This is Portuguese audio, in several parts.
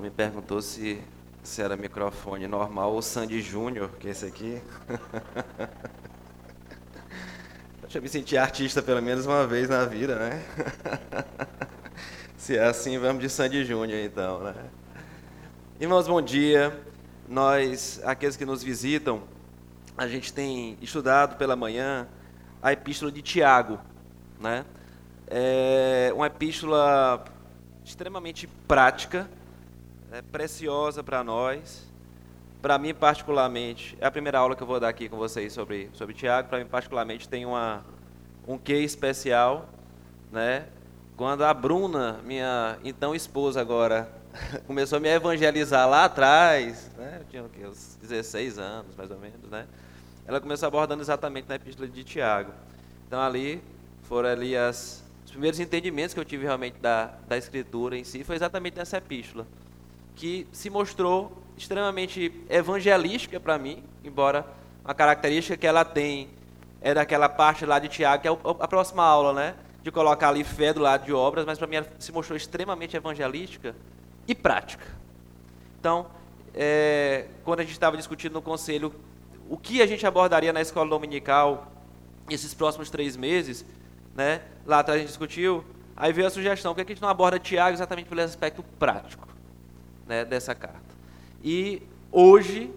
Me perguntou se, se era microfone normal ou Sandy Júnior, que é esse aqui. Deixa eu me sentir artista pelo menos uma vez na vida, né? se é assim, vamos de Sandy Júnior então, né? Irmãos, bom dia. Nós, aqueles que nos visitam, a gente tem estudado pela manhã a epístola de Tiago, né? É uma epístola extremamente prática, é preciosa para nós. Para mim, particularmente, é a primeira aula que eu vou dar aqui com vocês sobre, sobre Tiago. Para mim, particularmente, tem uma, um quê especial, né? Quando a Bruna, minha então esposa agora, começou a me evangelizar lá atrás, né? Eu tinha uns 16 anos, mais ou menos, né? Ela começou abordando exatamente na epístola de Tiago. Então ali foram ali as, os primeiros entendimentos que eu tive realmente da, da escritura em si, foi exatamente nessa epístola, que se mostrou extremamente evangelística para mim, embora uma característica que ela tem é daquela parte lá de Tiago, que é a próxima aula, né? De colocar ali fé do lado de obras, mas para mim ela se mostrou extremamente evangelística e prática. Então, é, quando a gente estava discutindo no conselho o que a gente abordaria na escola dominical esses próximos três meses, né? Lá atrás a gente discutiu, aí veio a sugestão, por que a gente não aborda Tiago exatamente pelo aspecto prático né, dessa carta? E hoje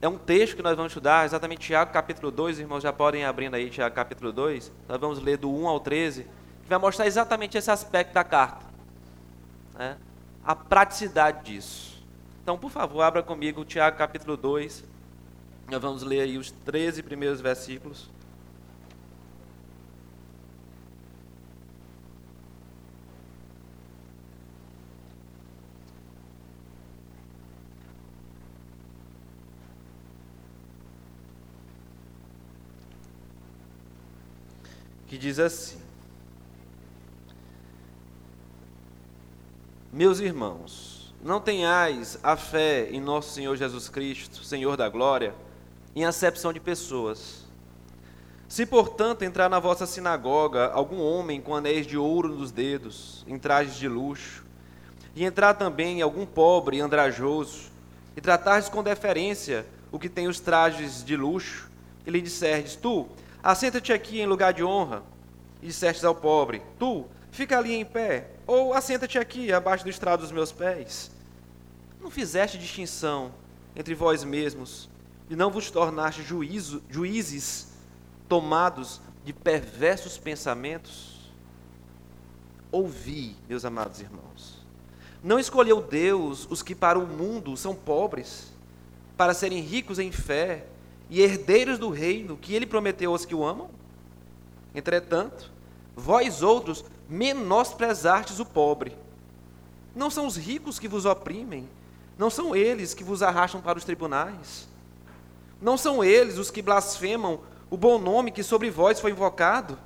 é um texto que nós vamos estudar, exatamente Tiago capítulo 2, irmãos já podem abrindo aí Tiago capítulo 2, nós vamos ler do 1 ao 13, que vai mostrar exatamente esse aspecto da carta. Né? A praticidade disso. Então, por favor, abra comigo Tiago capítulo 2, nós vamos ler aí os 13 primeiros versículos. Que diz assim: Meus irmãos, não tenhais a fé em nosso Senhor Jesus Cristo, Senhor da glória, em acepção de pessoas. Se, portanto, entrar na vossa sinagoga algum homem com anéis de ouro nos dedos, em trajes de luxo, e entrar também algum pobre andrajoso, e tratardes com deferência o que tem os trajes de luxo, e lhe disserdes, tu, assenta-te aqui em lugar de honra, e dissestes ao pobre, tu, fica ali em pé, ou assenta-te aqui abaixo do estrado dos meus pés. Não fizeste distinção entre vós mesmos, e não vos tornaste juízo, juízes tomados de perversos pensamentos? Ouvi, meus amados irmãos. Não escolheu Deus os que para o mundo são pobres, para serem ricos em fé e herdeiros do reino que ele prometeu aos que o amam? Entretanto, vós outros menosprezastes o pobre. Não são os ricos que vos oprimem, não são eles que vos arrastam para os tribunais. Não são eles os que blasfemam o bom nome que sobre vós foi invocado?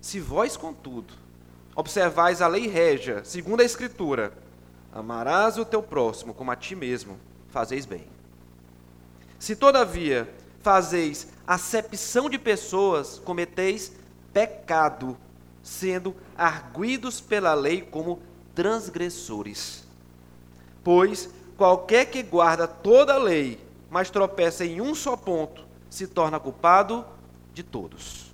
Se vós, contudo, observais a lei régia, segundo a Escritura, amarás o teu próximo como a ti mesmo, fazeis bem. Se, todavia, fazeis acepção de pessoas, cometeis pecado, sendo arguidos pela lei como transgressores. Pois qualquer que guarda toda a lei mas tropeça em um só ponto, se torna culpado de todos.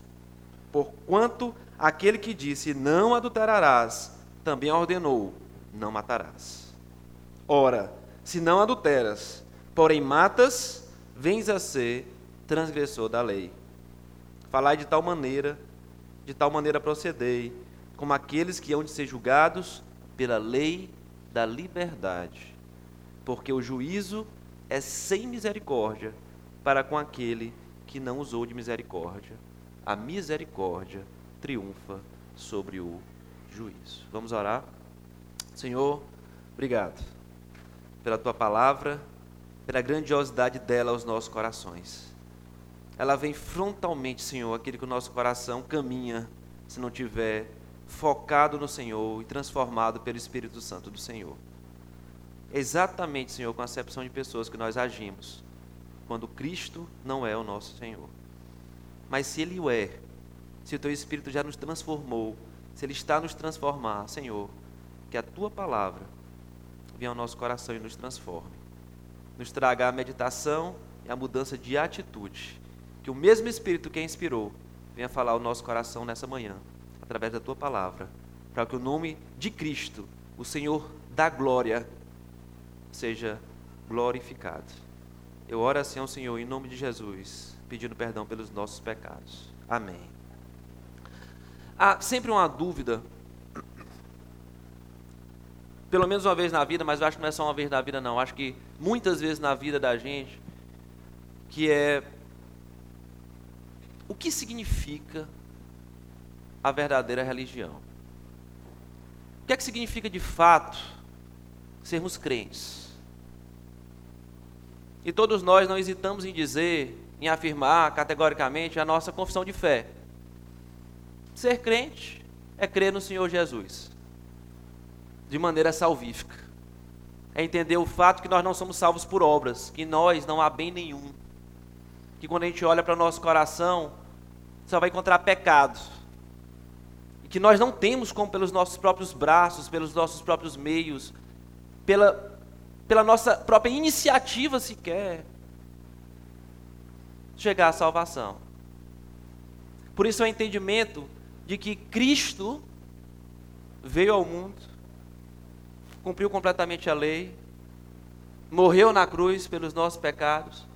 Porquanto aquele que disse não adulterarás, também ordenou não matarás. Ora, se não adulteras, porém matas, vens a ser transgressor da lei. Falai de tal maneira, de tal maneira procedei, como aqueles que hão de ser julgados pela lei da liberdade. Porque o juízo é sem misericórdia para com aquele que não usou de misericórdia. A misericórdia triunfa sobre o juízo. Vamos orar? Senhor, obrigado pela tua palavra, pela grandiosidade dela aos nossos corações. Ela vem frontalmente, Senhor, aquele que o nosso coração caminha se não tiver focado no Senhor e transformado pelo Espírito Santo do Senhor exatamente, Senhor, com a acepção de pessoas que nós agimos, quando Cristo não é o nosso Senhor. Mas se Ele o é, se o Teu Espírito já nos transformou, se Ele está nos transformar, Senhor, que a Tua palavra venha ao nosso coração e nos transforme. Nos traga a meditação e a mudança de atitude. Que o mesmo Espírito que a inspirou venha falar ao nosso coração nessa manhã, através da tua palavra, para que o nome de Cristo, o Senhor da glória, seja glorificado. Eu oro assim ao Senhor em nome de Jesus, pedindo perdão pelos nossos pecados. Amém. Há sempre uma dúvida, pelo menos uma vez na vida, mas eu acho que não é só uma vez na vida, não. Eu acho que muitas vezes na vida da gente, que é o que significa a verdadeira religião? O que é que significa de fato sermos crentes? E todos nós não hesitamos em dizer, em afirmar categoricamente a nossa confissão de fé. Ser crente é crer no Senhor Jesus, de maneira salvífica. É entender o fato que nós não somos salvos por obras, que nós não há bem nenhum. Que quando a gente olha para o nosso coração, só vai encontrar pecado. E que nós não temos como pelos nossos próprios braços, pelos nossos próprios meios, pela pela nossa própria iniciativa sequer, chegar à salvação. Por isso é o entendimento de que Cristo veio ao mundo, cumpriu completamente a lei, morreu na cruz pelos nossos pecados,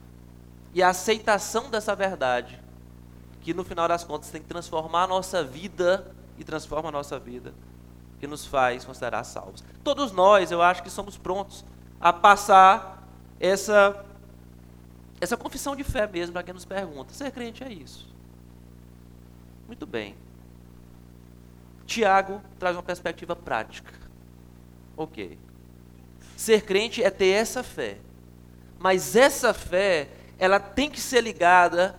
e a aceitação dessa verdade, que no final das contas tem que transformar a nossa vida e transforma a nossa vida, que nos faz considerar salvos. Todos nós, eu acho que somos prontos a passar essa, essa confissão de fé mesmo para quem nos pergunta. Ser crente é isso. Muito bem. Tiago traz uma perspectiva prática. Ok. Ser crente é ter essa fé. Mas essa fé, ela tem que ser ligada,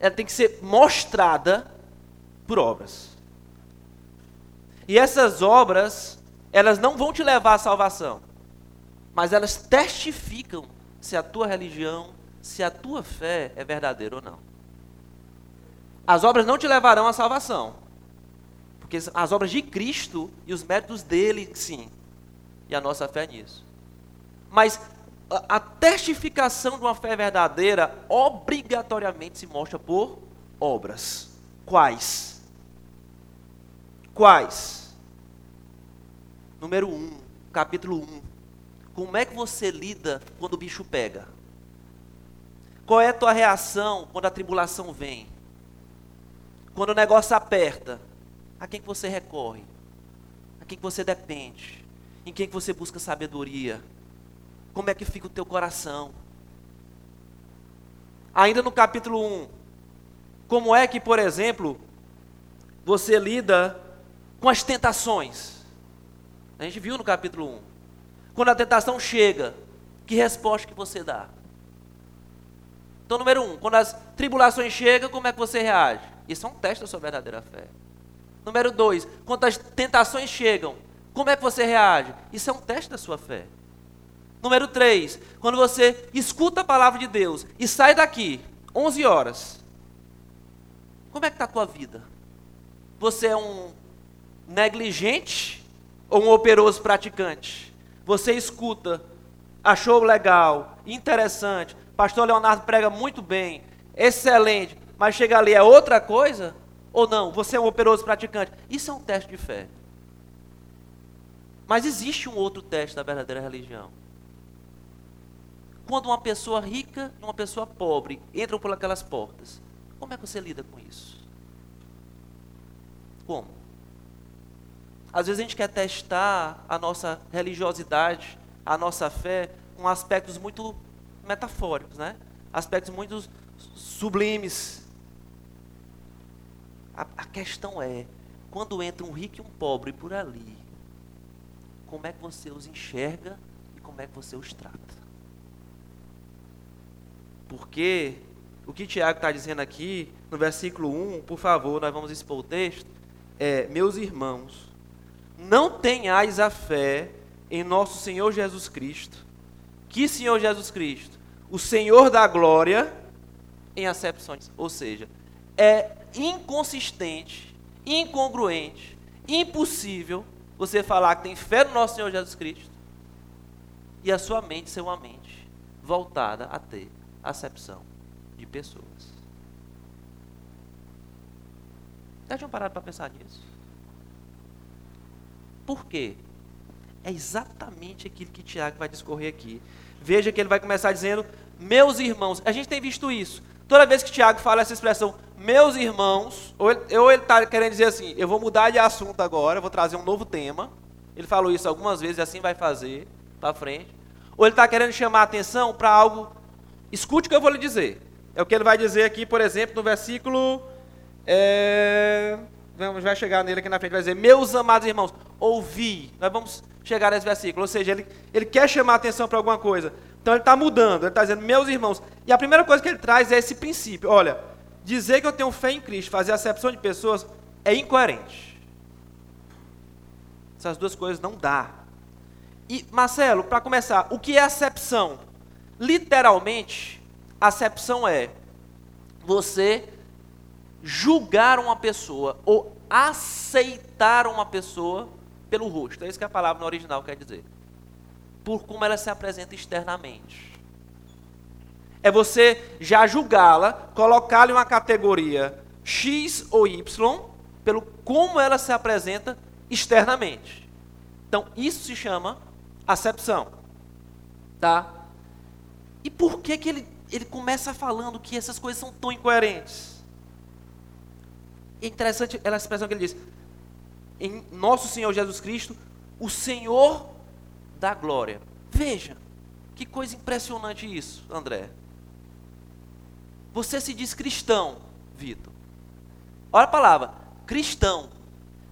ela tem que ser mostrada por obras. E essas obras, elas não vão te levar à salvação mas elas testificam se a tua religião, se a tua fé é verdadeira ou não. As obras não te levarão à salvação, porque as obras de Cristo e os méritos dele, sim, e a nossa fé nisso. Mas a, testificação de uma fé verdadeira obrigatoriamente se mostra por obras. Quais? Quais? Número 1, um, capítulo 1. Como é que você lida quando o bicho pega? Qual é a tua reação quando a tribulação vem? Quando o negócio aperta, a quem que você recorre? A quem que você depende? Em quem que você busca sabedoria? Como é que fica o teu coração? Ainda no capítulo 1, como é que, por exemplo, você lida com as tentações? A gente viu no capítulo 1. Quando a tentação chega, que resposta que você dá? Então, número um, quando as tribulações chegam, como é que você reage? Isso é um teste da sua verdadeira fé. Número dois, quando as tentações chegam, como é que você reage? Isso é um teste da sua fé. Número três, quando você escuta a palavra de Deus e sai daqui, 11 horas, como é que está a tua vida? Você é um negligente ou um operoso praticante? você escuta, achou legal, interessante, pastor Leonardo prega muito bem, excelente, mas chega ali é outra coisa? Ou não? Você é um operoso praticante? Isso é um teste de fé. Mas existe um outro teste da verdadeira religião. Quando uma pessoa rica e uma pessoa pobre entram por aquelas portas, como é que você lida com isso? Como? Às vezes a gente quer testar a nossa religiosidade, a nossa fé, com aspectos muito metafóricos, né? Aspectos muito sublimes. A, a questão é, quando entra um rico e um pobre por ali, como é que você os enxerga e como é que você os trata? Porque o que Tiago está dizendo aqui, no versículo 1, por favor, nós vamos expor o texto, é, meus irmãos, não tenhais a fé em nosso Senhor Jesus Cristo. Que Senhor Jesus Cristo? O Senhor da glória em acepções. Ou seja, é inconsistente, incongruente, impossível você falar que tem fé no nosso Senhor Jesus Cristo e a sua mente ser uma mente voltada a ter acepção de pessoas. Já tinham parado para pensar nisso? Por quê? É exatamente aquilo que Tiago vai discorrer aqui. Veja que ele vai começar dizendo, meus irmãos. A gente tem visto isso. Toda vez que Tiago fala essa expressão, meus irmãos, ou ele está querendo dizer assim, eu vou mudar de assunto agora, vou trazer um novo tema. Ele falou isso algumas vezes e assim vai fazer para frente. Ou ele está querendo chamar a atenção para algo. Escute o que eu vou lhe dizer. É o que ele vai dizer aqui, por exemplo, no versículo. É, vamos, vai chegar nele aqui na frente, vai dizer: Meus amados irmãos, ouvi. Nós vamos chegar nesse versículo. Ou seja, ele, ele quer chamar a atenção para alguma coisa. Então ele está mudando, ele está dizendo, meus irmãos. E a primeira coisa que ele traz é esse princípio. Olha, dizer que eu tenho fé em Cristo, fazer acepção de pessoas, é incoerente. Essas duas coisas não dá. E, Marcelo, para começar, o que é acepção? Literalmente, acepção é você julgar uma pessoa ou aceitar uma pessoa pelo rosto. É isso que a palavra no original quer dizer. Por como ela se apresenta externamente. É você já julgá-la, colocá-la em uma categoria X ou Y, pelo como ela se apresenta externamente. Então, isso se chama acepção. Tá? E por que, que ele, ele começa falando que essas coisas são tão incoerentes? É interessante a expressão que ele diz: em nosso Senhor Jesus Cristo, o Senhor da glória. Veja, que coisa impressionante isso, André. Você se diz cristão, Vitor. Olha a palavra, cristão.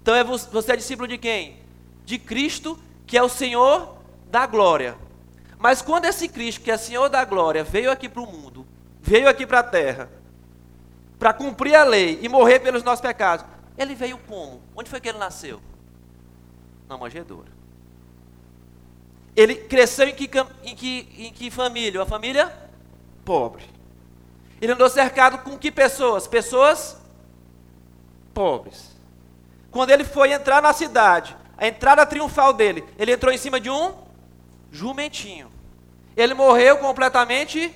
Então é você é discípulo de quem? De Cristo, que é o Senhor da glória. Mas quando esse Cristo, que é Senhor da glória, veio aqui para o mundo, veio aqui para a terra, para cumprir a lei e morrer pelos nossos pecados, ele veio como? Onde foi que ele nasceu? Na manjedoura. Ele cresceu em que, em que, em que família? Uma família pobre. Ele andou cercado com que pessoas? Pessoas pobres. Quando ele foi entrar na cidade, a entrada triunfal dele, ele entrou em cima de um jumentinho. Ele morreu completamente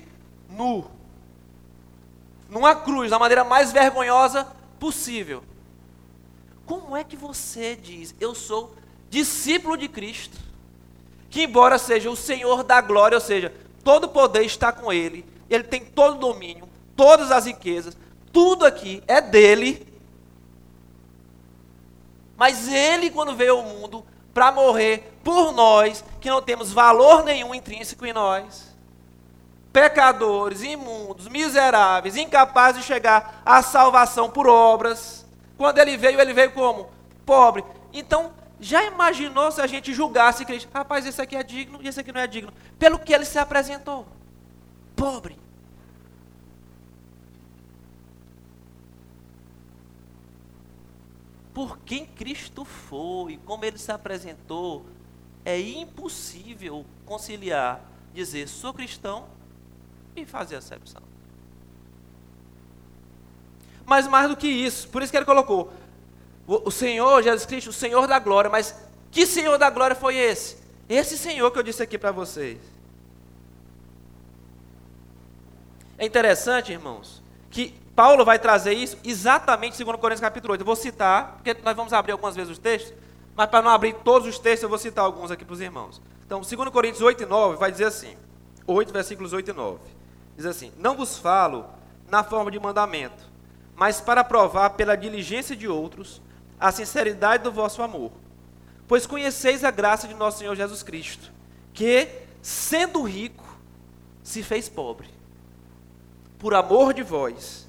nu. Numa cruz, da maneira mais vergonhosa possível. Como é que você diz, eu sou discípulo de Cristo, que embora seja o Senhor da glória, ou seja, todo o poder está com Ele, Ele tem todo o domínio, todas as riquezas, tudo aqui é dele. Mas Ele, quando veio ao mundo, para morrer por nós, que não temos valor nenhum intrínseco em nós, pecadores, imundos, miseráveis, incapazes de chegar à salvação por obras, quando ele veio, ele veio como? Pobre. Então, já imaginou se a gente julgasse Cristo? Rapaz, esse aqui é digno e esse aqui não é digno. Pelo que ele se apresentou. Pobre. Por quem Cristo foi, como ele se apresentou, é impossível conciliar, dizer sou cristão e fazer acepção. Mas mais do que isso, por isso que ele colocou o, Senhor Jesus Cristo, o Senhor da glória, mas que Senhor da glória foi esse? Esse Senhor que eu disse aqui para vocês. É interessante, irmãos, que Paulo vai trazer isso exatamente 2 Coríntios capítulo 8. Eu vou citar, porque nós vamos abrir algumas vezes os textos, mas para não abrir todos os textos, eu vou citar alguns aqui para os irmãos. Então, 2 Coríntios 8 e 9 vai dizer assim: 8, versículos 8 e 9. Diz assim: Não vos falo na forma de mandamento, mas para provar pela diligência de outros a sinceridade do vosso amor. Pois conheceis a graça de nosso Senhor Jesus Cristo, que, sendo rico, se fez pobre, por amor de vós,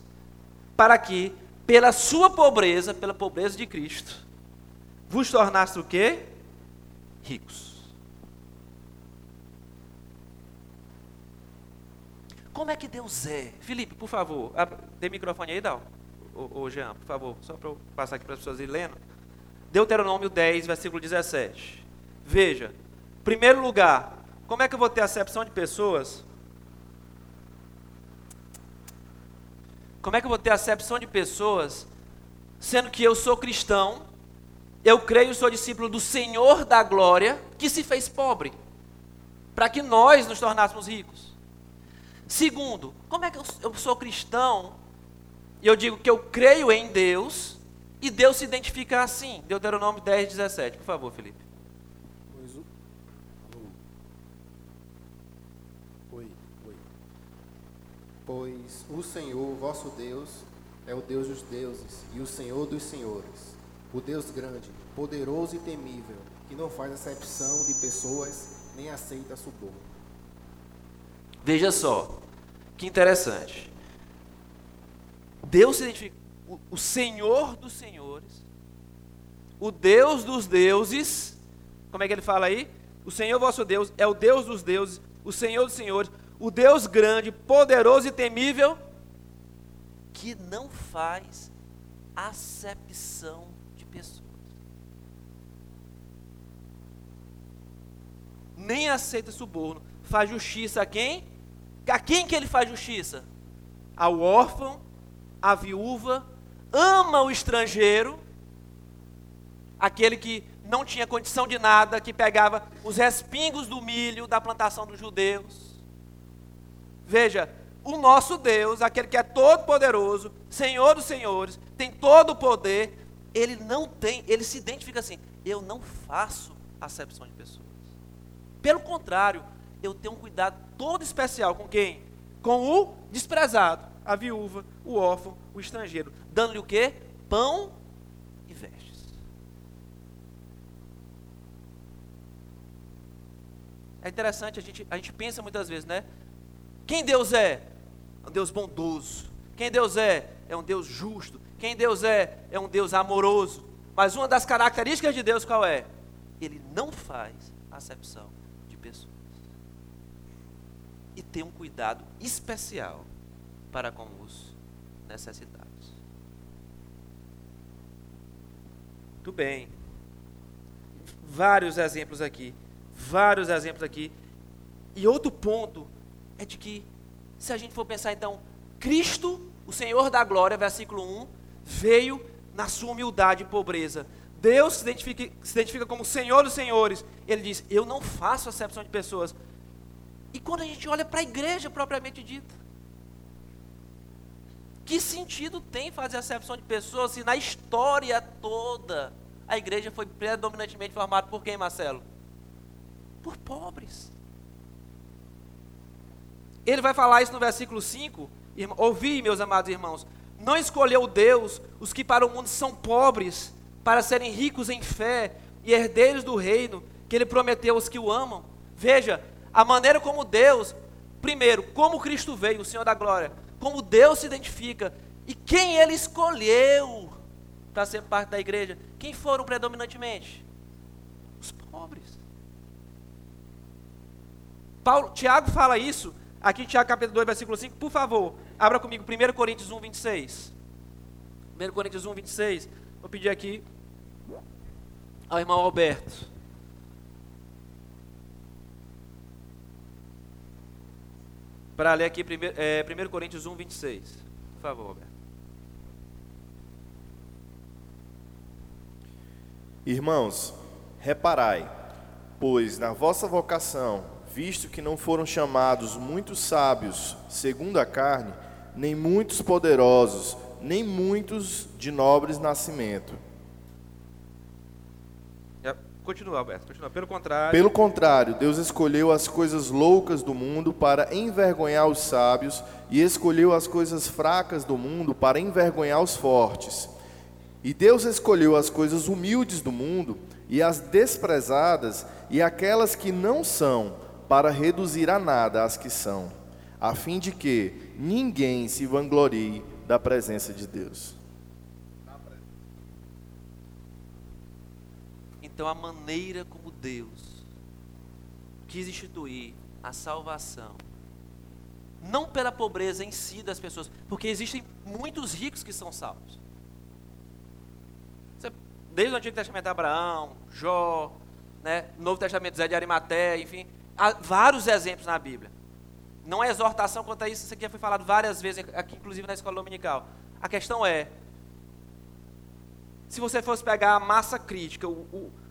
para que, pela sua pobreza, pela pobreza de Cristo, vos tornasse o quê? Ricos. Como é que Deus é? Felipe, por favor, dê microfone aí, Dal ô Jean, por favor, só para eu passar aqui para as pessoas irem lendo. Deuteronômio 10, versículo 17. Veja, primeiro lugar, como é que eu vou ter acepção de pessoas? Como é que eu vou ter acepção de pessoas, sendo que eu sou cristão, eu creio, sou discípulo do Senhor da glória, que se fez pobre? para que nós nos tornássemos ricos. Segundo, como é que eu sou cristão e eu digo que eu creio em Deus e Deus se identifica assim? Deuteronômio 10, 17. Por favor, Felipe. Pois o... Oi, oi. Pois o Senhor, vosso Deus, é o Deus dos deuses e o Senhor dos senhores, o Deus grande, poderoso e temível, que não faz acepção de pessoas nem aceita suborno. Veja só, que interessante. Deus se identifica, o, o Senhor dos senhores, o Deus dos deuses, como é que ele fala aí? O Senhor vosso Deus é o Deus dos deuses, o Senhor dos senhores, o Deus grande, poderoso e temível, que não faz acepção de pessoas. Nem aceita suborno, faz justiça a quem? A quem que ele faz justiça? Ao órfão, à viúva, ama o estrangeiro, aquele que não tinha condição de nada, que pegava os respingos do milho da plantação dos judeus. Veja, o nosso Deus, aquele que é todo poderoso, Senhor dos senhores, tem todo o poder, ele não tem, ele se identifica assim: eu não faço acepção de pessoas. Pelo contrário, eu tenho um cuidado todo especial com quem? Com o desprezado, a viúva, o órfão, o estrangeiro, dando-lhe o quê? Pão e vestes. É interessante, a gente, a gente pensa muitas vezes, né? Quem Deus é? É um Deus bondoso. Quem Deus é? É um Deus justo. Quem Deus é? É um Deus amoroso. Mas uma das características de Deus qual é? Ele não faz acepção pessoas. E tem um cuidado especial para com os necessitados. Muito bem. Vários exemplos aqui. Vários exemplos aqui. E outro ponto é de que, se a gente for pensar então, Cristo, o Senhor da glória, versículo 1, veio na sua humildade e pobreza, Deus se identifica, se identifica como Senhor dos Senhores. Ele diz: Eu não faço acepção de pessoas. E quando a gente olha para a igreja propriamente dita, que sentido tem fazer acepção de pessoas se na história toda a igreja foi predominantemente formada por quem, Marcelo? Por pobres. Ele vai falar isso no versículo 5. Ouvi, meus amados irmãos, não escolheu Deus os que para o mundo são pobres, para serem ricos em fé e herdeiros do reino que ele prometeu aos que o amam. Veja, a maneira como Deus, primeiro, como Cristo veio, o Senhor da glória, como Deus se identifica e quem ele escolheu para ser parte da igreja. Quem foram predominantemente? Os pobres. Paulo, Tiago fala isso, aqui em Tiago capítulo 2, versículo 5, por favor, abra comigo 1 Coríntios 1, 26. 1 Coríntios 1, 26. Vou pedir aqui ao irmão Alberto. Para ler aqui 1 é, Coríntios 1, 26. Por favor, Alberto. Irmãos, reparai, pois na vossa vocação, visto que não foram chamados muitos sábios segundo a carne, nem muitos poderosos, nem muitos de nobres nascimento Continua, Alberto, continua. Pelo contrário. Pelo contrário, Deus escolheu as coisas loucas do mundo para envergonhar os sábios, e escolheu as coisas fracas do mundo para envergonhar os fortes. E Deus escolheu as coisas humildes do mundo e as desprezadas e aquelas que não são, para reduzir a nada as que são, a fim de que ninguém se vanglorie da presença de Deus. Então, a maneira como Deus quis instituir a salvação, não pela pobreza em si das pessoas, porque existem muitos ricos que são salvos. Desde o Antigo Testamento, Abraão, Jó, né, Novo Testamento, Zé de Arimaté, enfim, há vários exemplos na Bíblia. Não é exortação quanto a isso, isso aqui já foi falado várias vezes, aqui inclusive na escola dominical. A questão é, se você fosse pegar a massa crítica, o, o,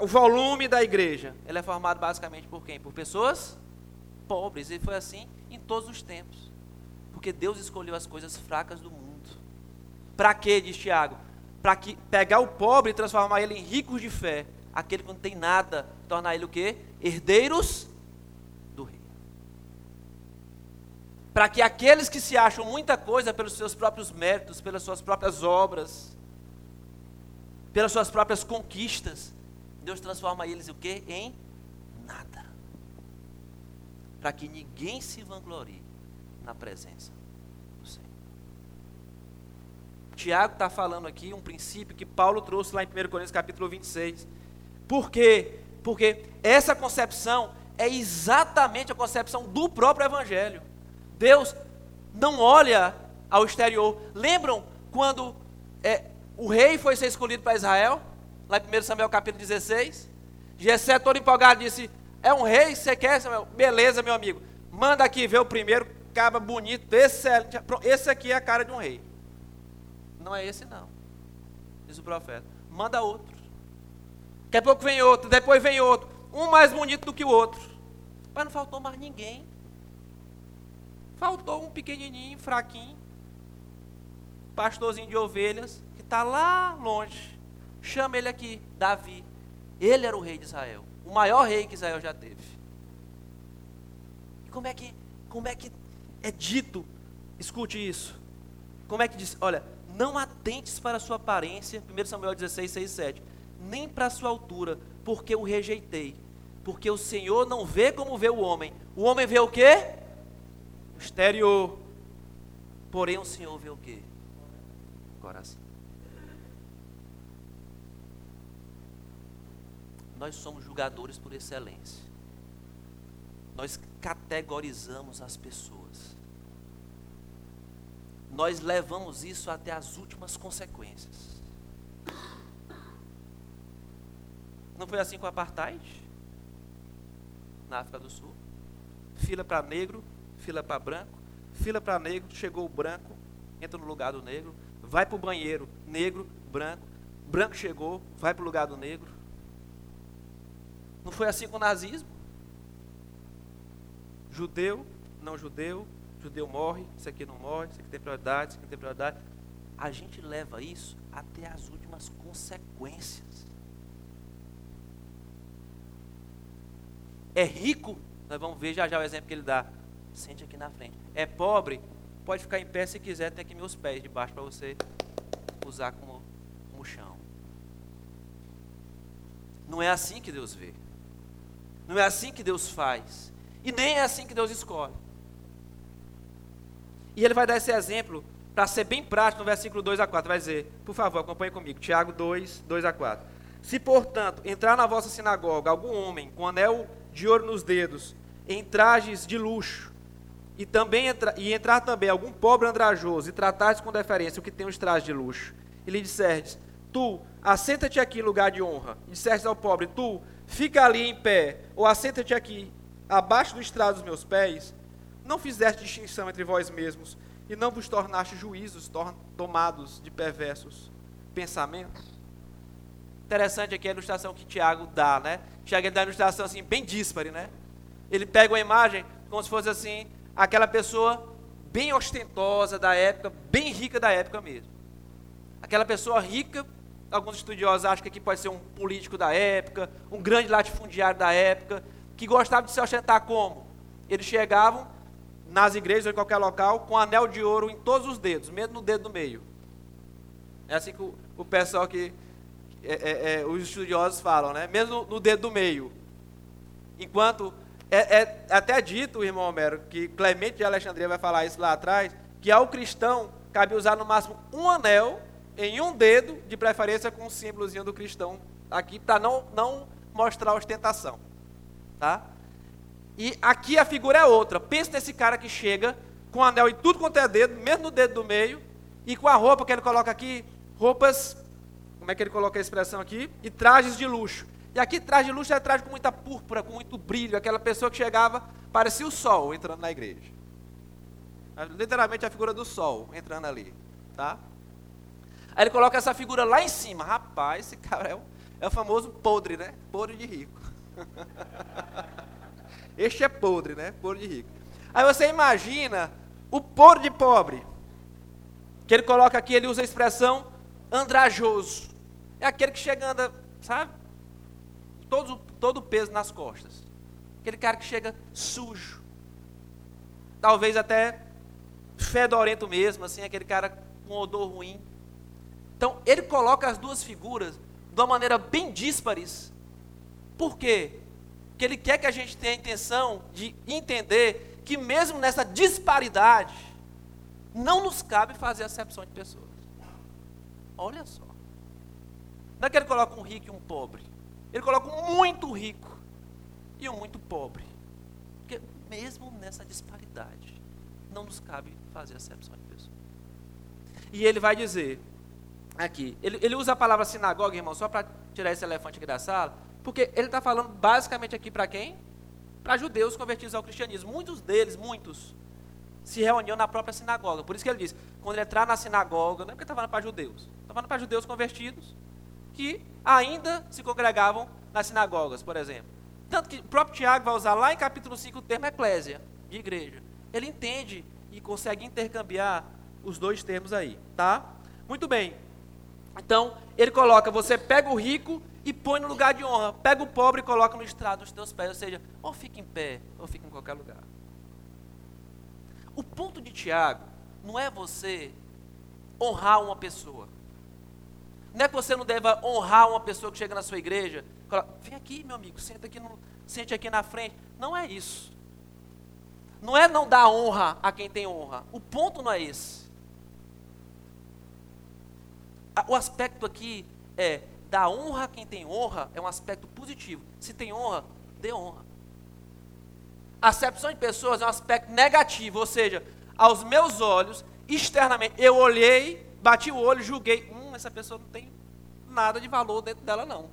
o volume da igreja, ele é formado basicamente por quem? Por pessoas pobres. E foi assim em todos os tempos. Porque Deus escolheu as coisas fracas do mundo. Para quê, diz Tiago? Para que pegar o pobre e transformar ele em ricos de fé. Aquele que não tem nada, tornar ele o quê? Herdeiros do rei. Para que aqueles que se acham muita coisa pelos seus próprios méritos, pelas suas próprias obras, pelas suas próprias conquistas, Deus transforma eles o quê? Em nada. Para que ninguém se vanglorie na presença do Senhor. Tiago está falando aqui um princípio que Paulo trouxe lá em 1 Coríntios capítulo 26. Por quê? Porque essa concepção é exatamente a concepção do próprio Evangelho. Deus não olha ao exterior. Lembram quando é, o rei foi ser escolhido para Israel? Lá em 1 Samuel capítulo 16. Jessé todo empolgado disse, é um rei, você quer, Samuel? Beleza, meu amigo. Manda aqui ver o primeiro, caba bonito, excelente. Esse aqui é a cara de um rei. Não é esse não, diz o profeta. Manda outro. Daqui a pouco vem outro, depois vem outro. Um mais bonito do que o outro. Mas não faltou mais ninguém. Faltou um pequenininho, fraquinho, pastorzinho de ovelhas, que está lá longe. Chama ele aqui, Davi. Ele era o rei de Israel, o maior rei que Israel já teve. E como é que, como é que é dito? Escute isso. Como é que diz? Olha, não atentes para a sua aparência, 1 Samuel 16, 6 7, nem para a sua altura, porque o rejeitei. Porque o Senhor não vê como vê o homem. O homem vê o quê? O exterior. Porém o Senhor vê o quê? Coração. Nós somos julgadores por excelência. Nós categorizamos as pessoas. Nós levamos isso até as últimas consequências. Não foi assim com a apartheid? Na África do Sul. Fila para negro, fila para branco, fila para negro, chegou o branco, entra no lugar do negro, vai para o banheiro, negro, branco, branco chegou, vai para o lugar do negro. Não foi assim com o nazismo? Judeu, não judeu, judeu morre, isso aqui não morre, isso aqui tem prioridade, isso aqui tem prioridade. A gente leva isso até as últimas consequências. É rico, nós vamos ver já já o exemplo que ele dá. Sente aqui na frente. É pobre, pode ficar em pé se quiser, tem aqui meus pés debaixo para você usar como, como chão. Não é assim que Deus vê. Não é assim que Deus faz. E nem é assim que Deus escolhe. E ele vai dar esse exemplo para ser bem prático no versículo 2 a 4. Vai dizer, por favor, acompanhe comigo. Tiago 2, 2 a 4. Se, portanto, entrar na vossa sinagoga algum homem com anel de ouro nos dedos, em trajes de luxo, e também entra, e entrar também algum pobre andrajoso, e tratar com deferência o que tem os trajes de luxo, e lhe disserdes, tu, assenta-te aqui em lugar de honra, e disserdes ao pobre, tu, fica ali em pé, ou assenta-te aqui, abaixo do estrado dos meus pés, não fizeste distinção entre vós mesmos, e não vos tornaste juízos tomados de perversos pensamentos? Interessante aqui a ilustração que Tiago dá, né? Tiago dá uma ilustração assim, bem díspare, né? Ele pega uma imagem como se fosse assim, aquela pessoa bem ostentosa da época, bem rica da época mesmo. Aquela pessoa rica alguns estudiosos acham que aqui pode ser um político da época, um grande latifundiário da época, que gostava de se ostentar como? Eles chegavam nas igrejas ou em qualquer local com anel de ouro em todos os dedos, mesmo no dedo do meio. É assim que o, o pessoal que. É, é, é, os estudiosos falam, né? Mesmo no, dedo do meio. Enquanto. É, é, até dito, irmão Homero, que Clemente de Alexandria vai falar isso lá atrás, que ao cristão cabe usar no máximo um anel em um dedo, de preferência com um símbolozinho do cristão aqui, para não, não mostrar ostentação. Tá? E aqui a figura é outra. Pensa nesse cara que chega com anel em tudo quanto é dedo, mesmo no dedo do meio, e com a roupa que ele coloca aqui, roupas, como é que ele coloca a expressão aqui? E trajes de luxo. E aqui traje de luxo é traje com muita púrpura, com muito brilho, aquela pessoa que chegava, parecia o sol entrando na igreja. Literalmente a figura do sol entrando ali, tá? Aí ele coloca essa figura lá em cima. Rapaz, esse cara é o, é o famoso podre, né? Podre de rico. este é podre, né? Podre de rico. Aí você imagina o podre de pobre. Que ele coloca aqui, ele usa a expressão andrajoso. É aquele que chega anda, sabe? Todo, todo o peso nas costas. Aquele cara que chega sujo. Talvez até fedorento mesmo, assim, aquele cara com odor ruim. Então, ele coloca as duas figuras de uma maneira bem díspares. Por quê? Porque ele quer que a gente tenha a intenção de entender que mesmo nessa disparidade, não nos cabe fazer acepção de pessoas. Olha só. Não é que ele coloca um rico e um pobre. Ele coloca um muito rico e um muito pobre. Porque mesmo nessa disparidade, não nos cabe fazer acepção de pessoas. E ele vai dizer, aqui, ele, ele usa a palavra sinagoga, irmão, só para tirar esse elefante aqui da sala, porque ele está falando basicamente aqui para quem? Para judeus convertidos ao cristianismo. Muitos deles, muitos, se reuniam na própria sinagoga. Por isso que ele diz, quando ele entrar na sinagoga, não é porque está falando para judeus, está falando para judeus convertidos, que ainda se congregavam nas sinagogas, por exemplo. Tanto que o próprio Tiago vai usar lá em capítulo 5 o termo eclésia, de igreja. Ele entende e consegue intercambiar os dois termos aí, tá? Muito bem. Então, ele coloca, você pega o rico e põe no lugar de honra. Pega o pobre e coloca no estrado dos teus pés. Ou seja, ou fica em pé, ou fica em qualquer lugar. O ponto de Tiago não é você honrar uma pessoa. Não é que você não deva honrar uma pessoa que chega na sua igreja. Vem aqui, meu amigo, senta aqui no, sente aqui na frente. Não é isso. Não é não dar honra a quem tem honra. O ponto não é esse. O aspecto aqui é dar honra a quem tem honra é um aspecto positivo. Se tem honra, dê honra. Acepção de pessoas é um aspecto negativo, ou seja, aos meus olhos, externamente, eu olhei, bati o olho, julguei, hum, essa pessoa não tem nada de valor dentro dela não.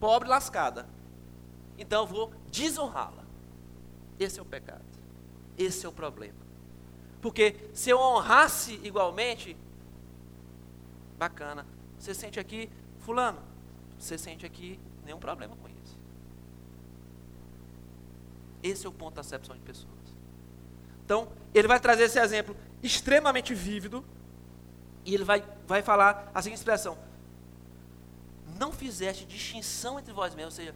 Pobre lascada. Então eu vou desonrá-la. Esse é o pecado. Esse é o problema. Porque se eu honrasse igualmente, bacana. Você sente aqui, fulano, você sente aqui, nenhum problema com isso. Esse é o ponto da acepção de pessoas. Então, ele vai trazer esse exemplo extremamente vívido e ele vai, vai falar a seguinte expressão: Não fizeste distinção entre vós mesmos, ou seja,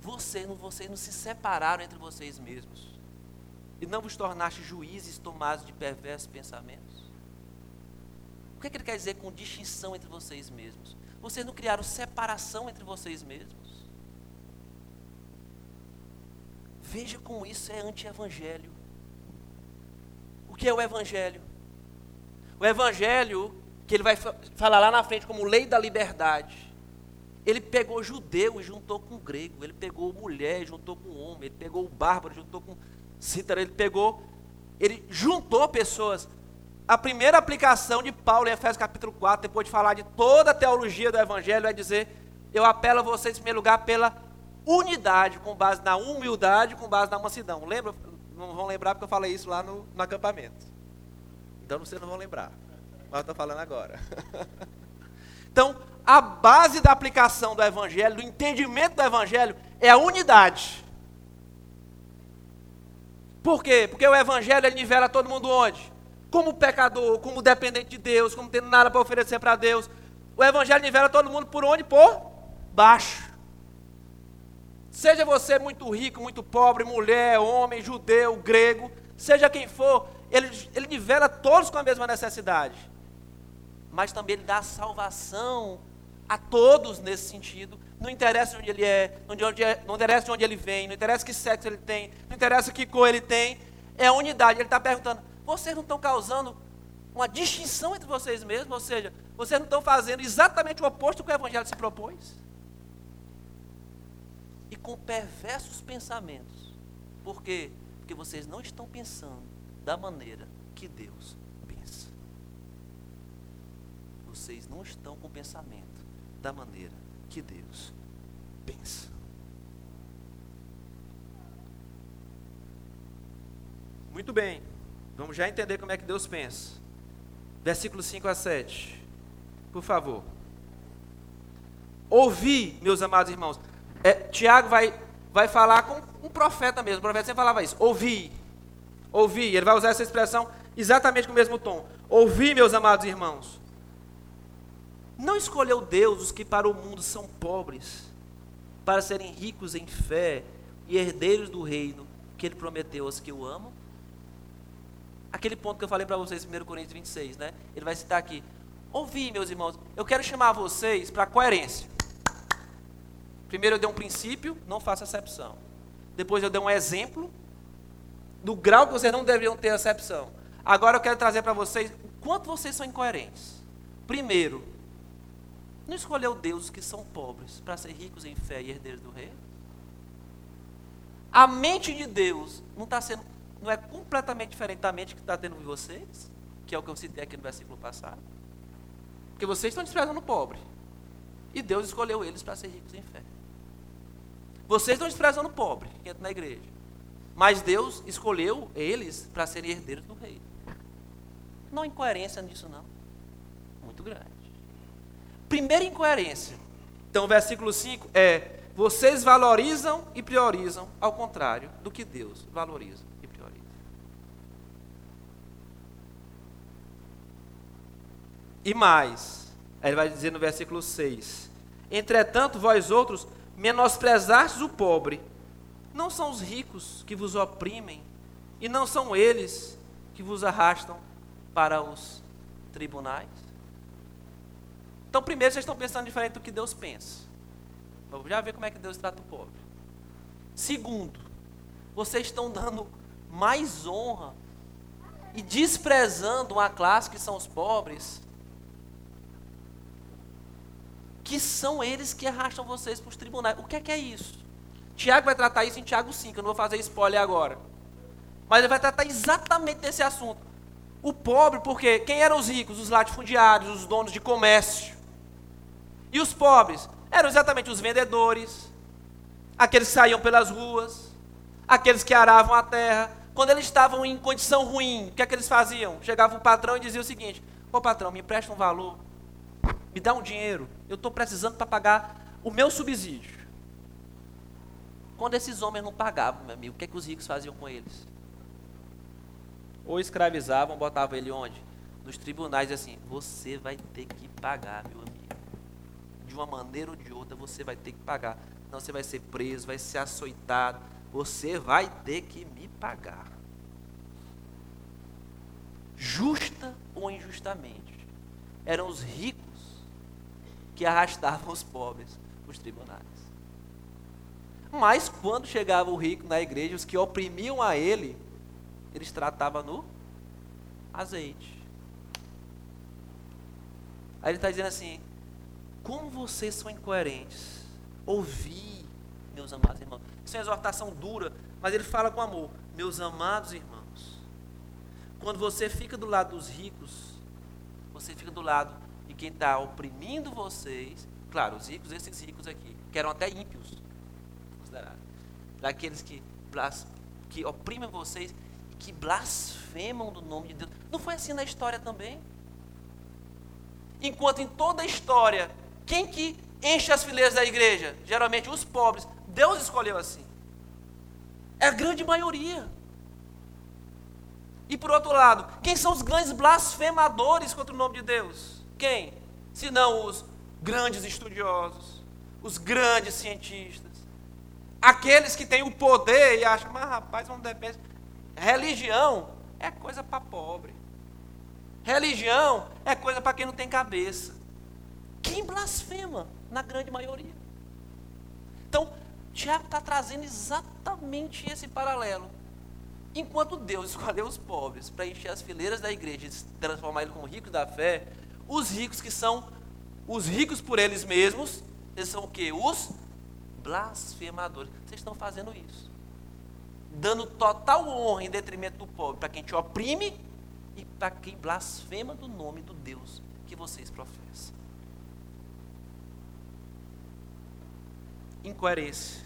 vocês vocês não se separaram entre vocês mesmos e não vos tornaste juízes tomados de perversos pensamentos? O que, é que ele quer dizer com distinção entre vocês mesmos? Vocês não criaram separação entre vocês mesmos? Veja como isso é anti-evangelho. O que é o evangelho? O evangelho, que ele vai falar lá na frente como lei da liberdade. Ele pegou judeu e juntou com grego. Ele pegou mulher e juntou com homem. Ele pegou bárbaro e juntou com Cítara, ele pegou, ele juntou pessoas. A primeira aplicação de Paulo em Efésios capítulo 4, depois de falar de toda a teologia do Evangelho, é dizer: Eu apelo a vocês, em primeiro lugar, pela unidade, com base na humildade, com base na mansidão. Lembra? Não vão lembrar porque eu falei isso lá no, no acampamento. Então vocês não vão lembrar. Mas eu estou falando agora. então, a base da aplicação do Evangelho, do entendimento do Evangelho, é a unidade. Por quê? Porque o evangelho nivela todo mundo onde? Como pecador, como dependente de Deus, como tendo nada para oferecer para Deus. O evangelho nivela todo mundo por onde? Por baixo. Seja você muito rico, muito pobre, mulher, homem, judeu, grego, seja quem for, ele, ele nivela todos com a mesma necessidade. Mas também ele dá salvação a todos nesse sentido, não interessa de onde ele é, não, onde é, não interessa de onde ele vem, não interessa que sexo ele tem, não interessa que cor ele tem, é a unidade. Ele está perguntando: vocês não estão causando uma distinção entre vocês mesmos? Ou seja, vocês não estão fazendo exatamente o oposto que o Evangelho se propôs? E com perversos pensamentos. Por quê? Porque vocês não estão pensando da maneira que Deus pensa. Vocês não estão com pensamento da maneira que Deus pensa. Muito bem, vamos já entender como é que Deus pensa. Versículos 5 a 7. Por favor. Ouvi, meus amados irmãos. É, Tiago vai, vai falar com um profeta mesmo. O profeta sempre falava isso. Ouvi. Ouvi. Ele vai usar essa expressão exatamente com o mesmo tom. Ouvi, meus amados irmãos. Não escolheu Deus os que para o mundo são pobres, para serem ricos em fé e herdeiros do reino que ele prometeu aos que o amam? Aquele ponto que eu falei para vocês em 1 Coríntios 26, né? Ele vai citar aqui. Ouvi, meus irmãos, eu quero chamar vocês para coerência. Primeiro eu dei um princípio, não faça acepção. Depois eu dei um exemplo do grau que vocês não deveriam ter acepção. Agora eu quero trazer para vocês o quanto vocês são incoerentes. Primeiro, não escolheu Deus que são pobres para ser ricos em fé e herdeiros do reino? A mente de Deus não está sendo, não é completamente diferente da mente que está tendo em vocês, que é o que eu citei aqui no versículo passado. Porque vocês estão desprezando o pobre. E Deus escolheu eles para ser ricos em fé. Vocês estão desprezando o pobre que entra na igreja. Mas Deus escolheu eles para serem herdeiros do reino. Não há incoerência nisso, não. Muito grande. Primeira incoerência. Então, versículo 5 é: vocês valorizam e priorizam ao contrário do que Deus valoriza e prioriza. E mais, ele vai dizer no versículo 6: Entretanto, vós outros menosprezastes o pobre, não são os ricos que vos oprimem, e não são eles que vos arrastam para os tribunais? Então, primeiro, vocês estão pensando diferente do que Deus pensa. Vamos já ver como é que Deus trata o pobre. Segundo, vocês estão dando mais honra e desprezando uma classe que são os pobres, que são eles que arrastam vocês para os tribunais. O que é que é isso? Tiago vai tratar isso em Tiago 5, eu não vou fazer spoiler agora. Mas ele vai tratar exatamente desse assunto. O pobre, porque quem eram os ricos? Os latifundiários, os donos de comércio. E os pobres eram exatamente os vendedores, aqueles que saíam pelas ruas, aqueles que aravam a terra. Quando eles estavam em condição ruim, o que é que eles faziam? Chegava o patrão e dizia o seguinte: Ô patrão, me empresta um valor, me dá um dinheiro, eu estou precisando para pagar o meu subsídio. Quando esses homens não pagavam, meu amigo, o que é que os ricos faziam com eles? Ou escravizavam, botavam ele onde? Nos tribunais, assim, você vai ter que pagar, meu amigo uma maneira ou de outra você vai ter que pagar. Não, você vai ser preso, vai ser açoitado. Você vai ter que me pagar. Justa ou injustamente, eram os ricos que arrastavam os pobres os tribunais. Mas quando chegava o rico na igreja, os que oprimiam a ele, eles tratavam no azeite. Aí ele está dizendo assim: como vocês são incoerentes. Ouvi, meus amados irmãos. Isso é uma exortação dura, mas ele fala com amor. Meus amados irmãos, quando você fica do lado dos ricos, você fica do lado quem está oprimindo vocês. Claro, os ricos, esses ricos aqui, que eram até ímpios, considerados. Daqueles que, que oprimem vocês, que blasfemam do nome de Deus. Não foi assim na história também? Enquanto em toda a história quem que enche as fileiras da igreja? Geralmente os pobres. Deus escolheu assim. É a grande maioria. E por outro lado, quem são os grandes blasfemadores contra o nome de Deus? Quem? Se não os grandes estudiosos, os grandes cientistas, aqueles que têm o poder e acham, mas rapaz, não depende. Religião é coisa para pobre. Religião é coisa para quem não tem cabeça quem blasfema, na grande maioria. Então, Tiago está trazendo exatamente esse paralelo. Enquanto Deus escolheu os pobres para encher as fileiras da igreja e transformar eles como ricos da fé, os ricos que são os ricos por eles mesmos, eles são o quê? Os blasfemadores. Vocês estão fazendo isso. Dando total honra em detrimento do pobre para quem te oprime e para quem blasfema do nome do Deus que vocês professam. incoerência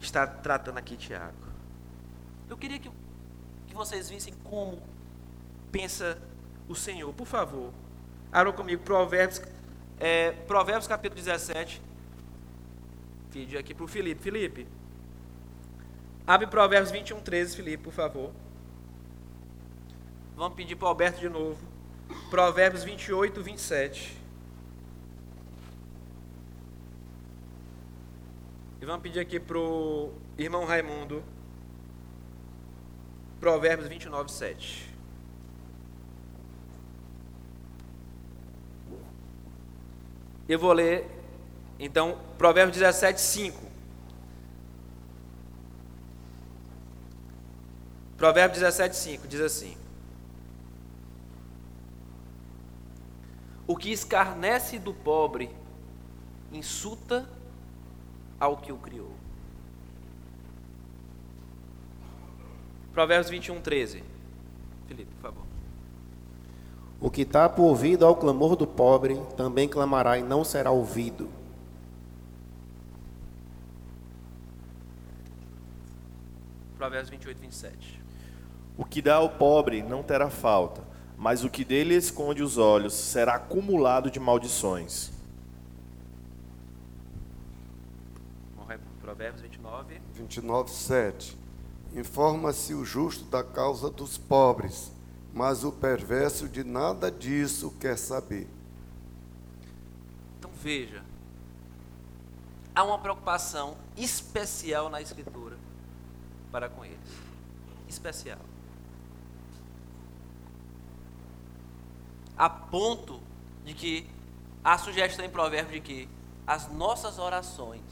está tratando aqui Tiago. Eu queria que, que vocês vissem como pensa o Senhor. Por favor, Abra comigo Provérbios, é, Provérbios capítulo 17. Pedi aqui para o Felipe. Felipe, abre Provérbios 21, 13, Felipe, por favor. Vamos pedir para o Alberto de novo. Provérbios 28, 27. E vamos pedir aqui para o irmão Raimundo. Provérbios 29, 7. Eu vou ler, então, Provérbios 17, 5. Provérbios 17, 5 diz assim: O que escarnece do pobre insulta ao que o criou. Provérbios 21, 13. Felipe, por favor. O que está por ouvido ao clamor do pobre, também clamará e não será ouvido. Provérbios 28, 27. O que dá ao pobre não terá falta, mas o que dele esconde os olhos será acumulado de maldições. Provérbios 29. 29, 7. Informa-se o justo da causa dos pobres, mas o perverso de nada disso quer saber. Então veja, há uma preocupação especial na Escritura para com eles. Especial. A ponto de que há sugestão em provérbio de que as nossas orações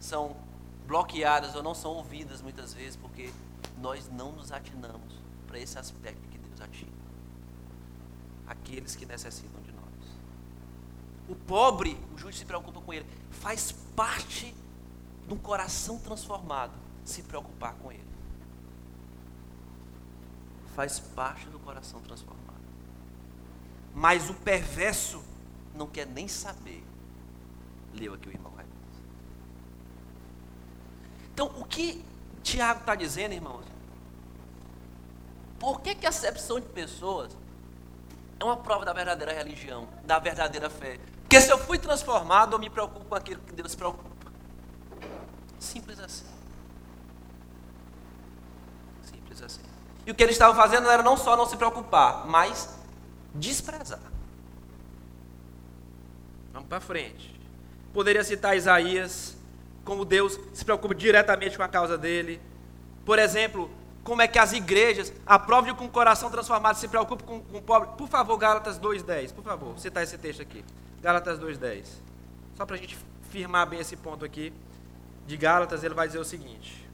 são bloqueadas ou não são ouvidas muitas vezes porque nós não nos atinamos para esse aspecto que Deus atina. Aqueles que necessitam de nós. O pobre, o justo se preocupa com ele. Faz parte de um coração transformado se preocupar com ele. Faz parte do coração transformado. Mas o perverso não quer nem saber. Leu aqui o irmão Raimundo. Então, o que Tiago está dizendo, irmãos? Por que, que a acepção de pessoas é uma prova da verdadeira religião, da verdadeira fé? Porque se eu fui transformado, eu me preocupo com aquilo que Deus se preocupa. Simples assim. Simples assim. E o que eles estavam fazendo era não só não se preocupar, mas desprezar. Vamos para frente. Poderia citar Isaías, como Deus se preocupa diretamente com a causa dele. Por exemplo, como é que as igrejas, a prova de que um coração transformado se preocupa com, com o pobre. Por favor, Gálatas 2,10, por favor, citar esse texto aqui. Gálatas 2,10. Só para a gente firmar bem esse ponto aqui. De Gálatas, ele vai dizer o seguinte.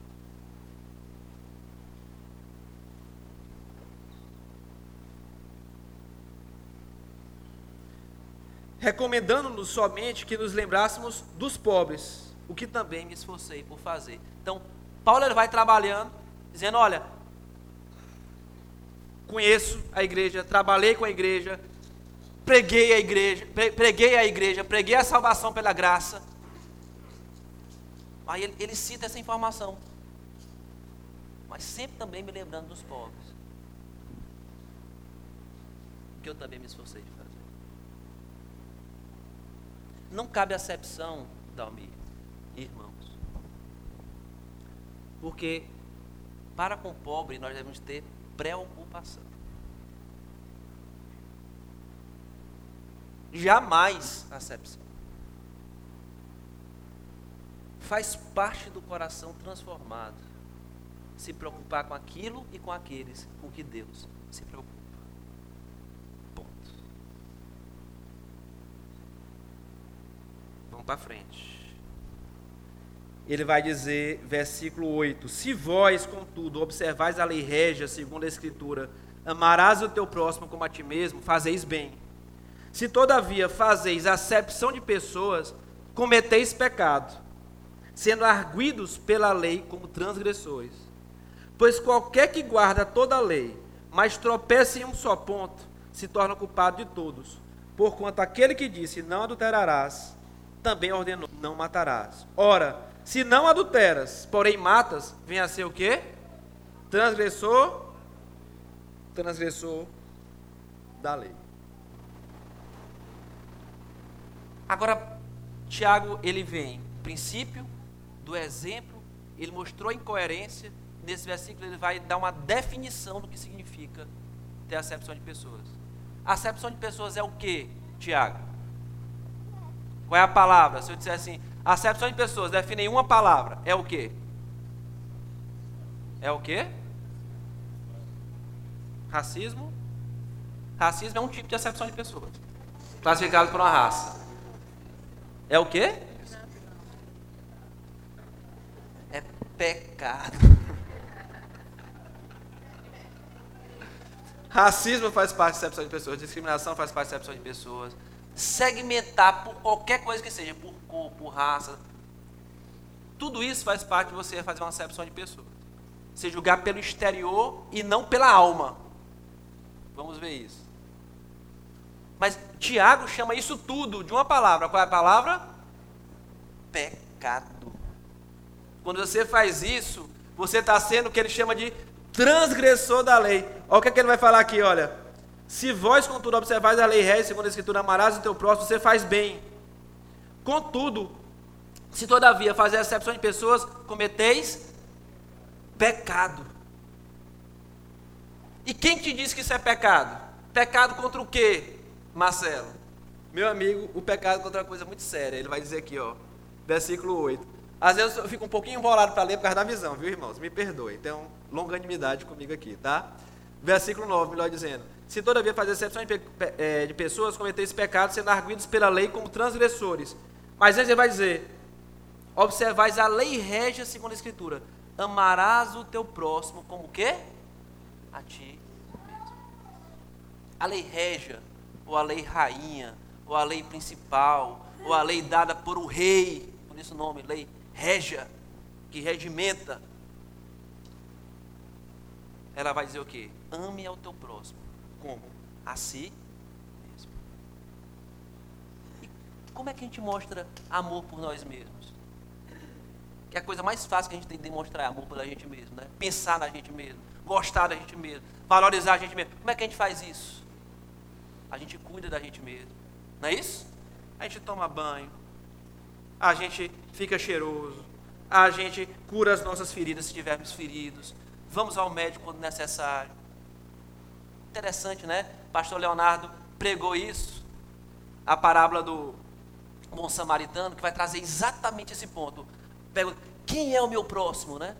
Recomendando-nos somente que nos lembrássemos dos pobres, o que também me esforcei por fazer. Então, Paulo ele vai trabalhando, dizendo: Olha, conheço a igreja, trabalhei com a igreja, preguei a igreja, preguei a igreja, preguei a salvação pela graça. Aí ele, ele cita essa informação, mas sempre também me lembrando dos pobres, que eu também me esforcei de fazer. Não cabe acepção, Dalmir, irmãos. Porque para com o pobre nós devemos ter preocupação. Jamais acepção. Faz parte do coração transformado se preocupar com aquilo e com aqueles com que Deus se preocupa. Vamos para frente. Ele vai dizer, versículo 8: Se vós, contudo, observais a lei régia, segundo a Escritura, amarás o teu próximo como a ti mesmo, fazeis bem. Se todavia fazeis acepção de pessoas, cometeis pecado, sendo arguidos pela lei como transgressores. Pois qualquer que guarda toda a lei, mas tropeça em um só ponto, se torna culpado de todos. Porquanto aquele que disse: Não adulterarás, também ordenou: não matarás. Ora, se não adulteras, porém matas, vem a ser o quê? Transgressor, transgressor da lei. Agora, Tiago, ele vem, princípio do exemplo, ele mostrou a incoerência, nesse versículo ele vai dar uma definição do que significa ter acepção de pessoas. Acepção de pessoas é o que, Tiago? Qual é a palavra? Se eu disser assim, acepção de pessoas, define em uma palavra, é o que? É o que? Racismo? Racismo é um tipo de acepção de pessoas, classificado por uma raça. É o que? É pecado. Racismo faz parte da acepção de pessoas, discriminação faz parte da acepção de pessoas. Segmentar por qualquer coisa que seja, por cor, por raça. Tudo isso faz parte de você fazer uma acepção de pessoas. Você julgar pelo exterior e não pela alma. Vamos ver isso. Mas Tiago chama isso tudo de uma palavra. Qual é a palavra? Pecado. Quando você faz isso, você está sendo o que ele chama de transgressor da lei. Olha o que, é que ele vai falar aqui, olha. Se vós, contudo, observais a lei rei, segundo a Escritura, amarás o teu próximo, você faz bem. Contudo, se todavia fazer exceção de pessoas, cometeis pecado. E quem te disse que isso é pecado? Pecado contra o quê, Marcelo? Meu amigo, o pecado contra uma coisa muito séria. Ele vai dizer aqui, ó, versículo 8. Às vezes eu fico um pouquinho enrolado para ler por causa da visão, viu, irmãos? Me perdoe. Tem longanimidade comigo aqui, tá? Versículo 9, melhor dizendo. Se todavia fazer exceção de, é, de pessoas cometerem pecados, sendo arguidos pela lei como transgressores. Mas ele vai dizer: observais a lei régia segundo a Escritura. Amarás o teu próximo como o quê? A ti mesmo. A lei régia, ou a lei rainha, ou a lei principal, ou a lei dada por o rei, por esse nome, lei régia, que regimenta. Ela vai dizer o quê? Ame ao teu próximo. Como? A si mesmo. E como é que a gente mostra amor por nós mesmos? Que é a coisa mais fácil que a gente tem de demonstrar amor pela gente mesmo, né? Pensar na gente mesmo, gostar da gente mesmo, valorizar a gente mesmo. Como é que a gente faz isso? A gente cuida da gente mesmo. Não é isso? A gente toma banho, a gente fica cheiroso, a gente cura as nossas feridas se estivermos feridos, vamos ao médico quando necessário. Interessante, né? Pastor Leonardo pregou isso, a parábola do bom samaritano, que vai trazer exatamente esse ponto. Pergunta, quem é o meu próximo, né?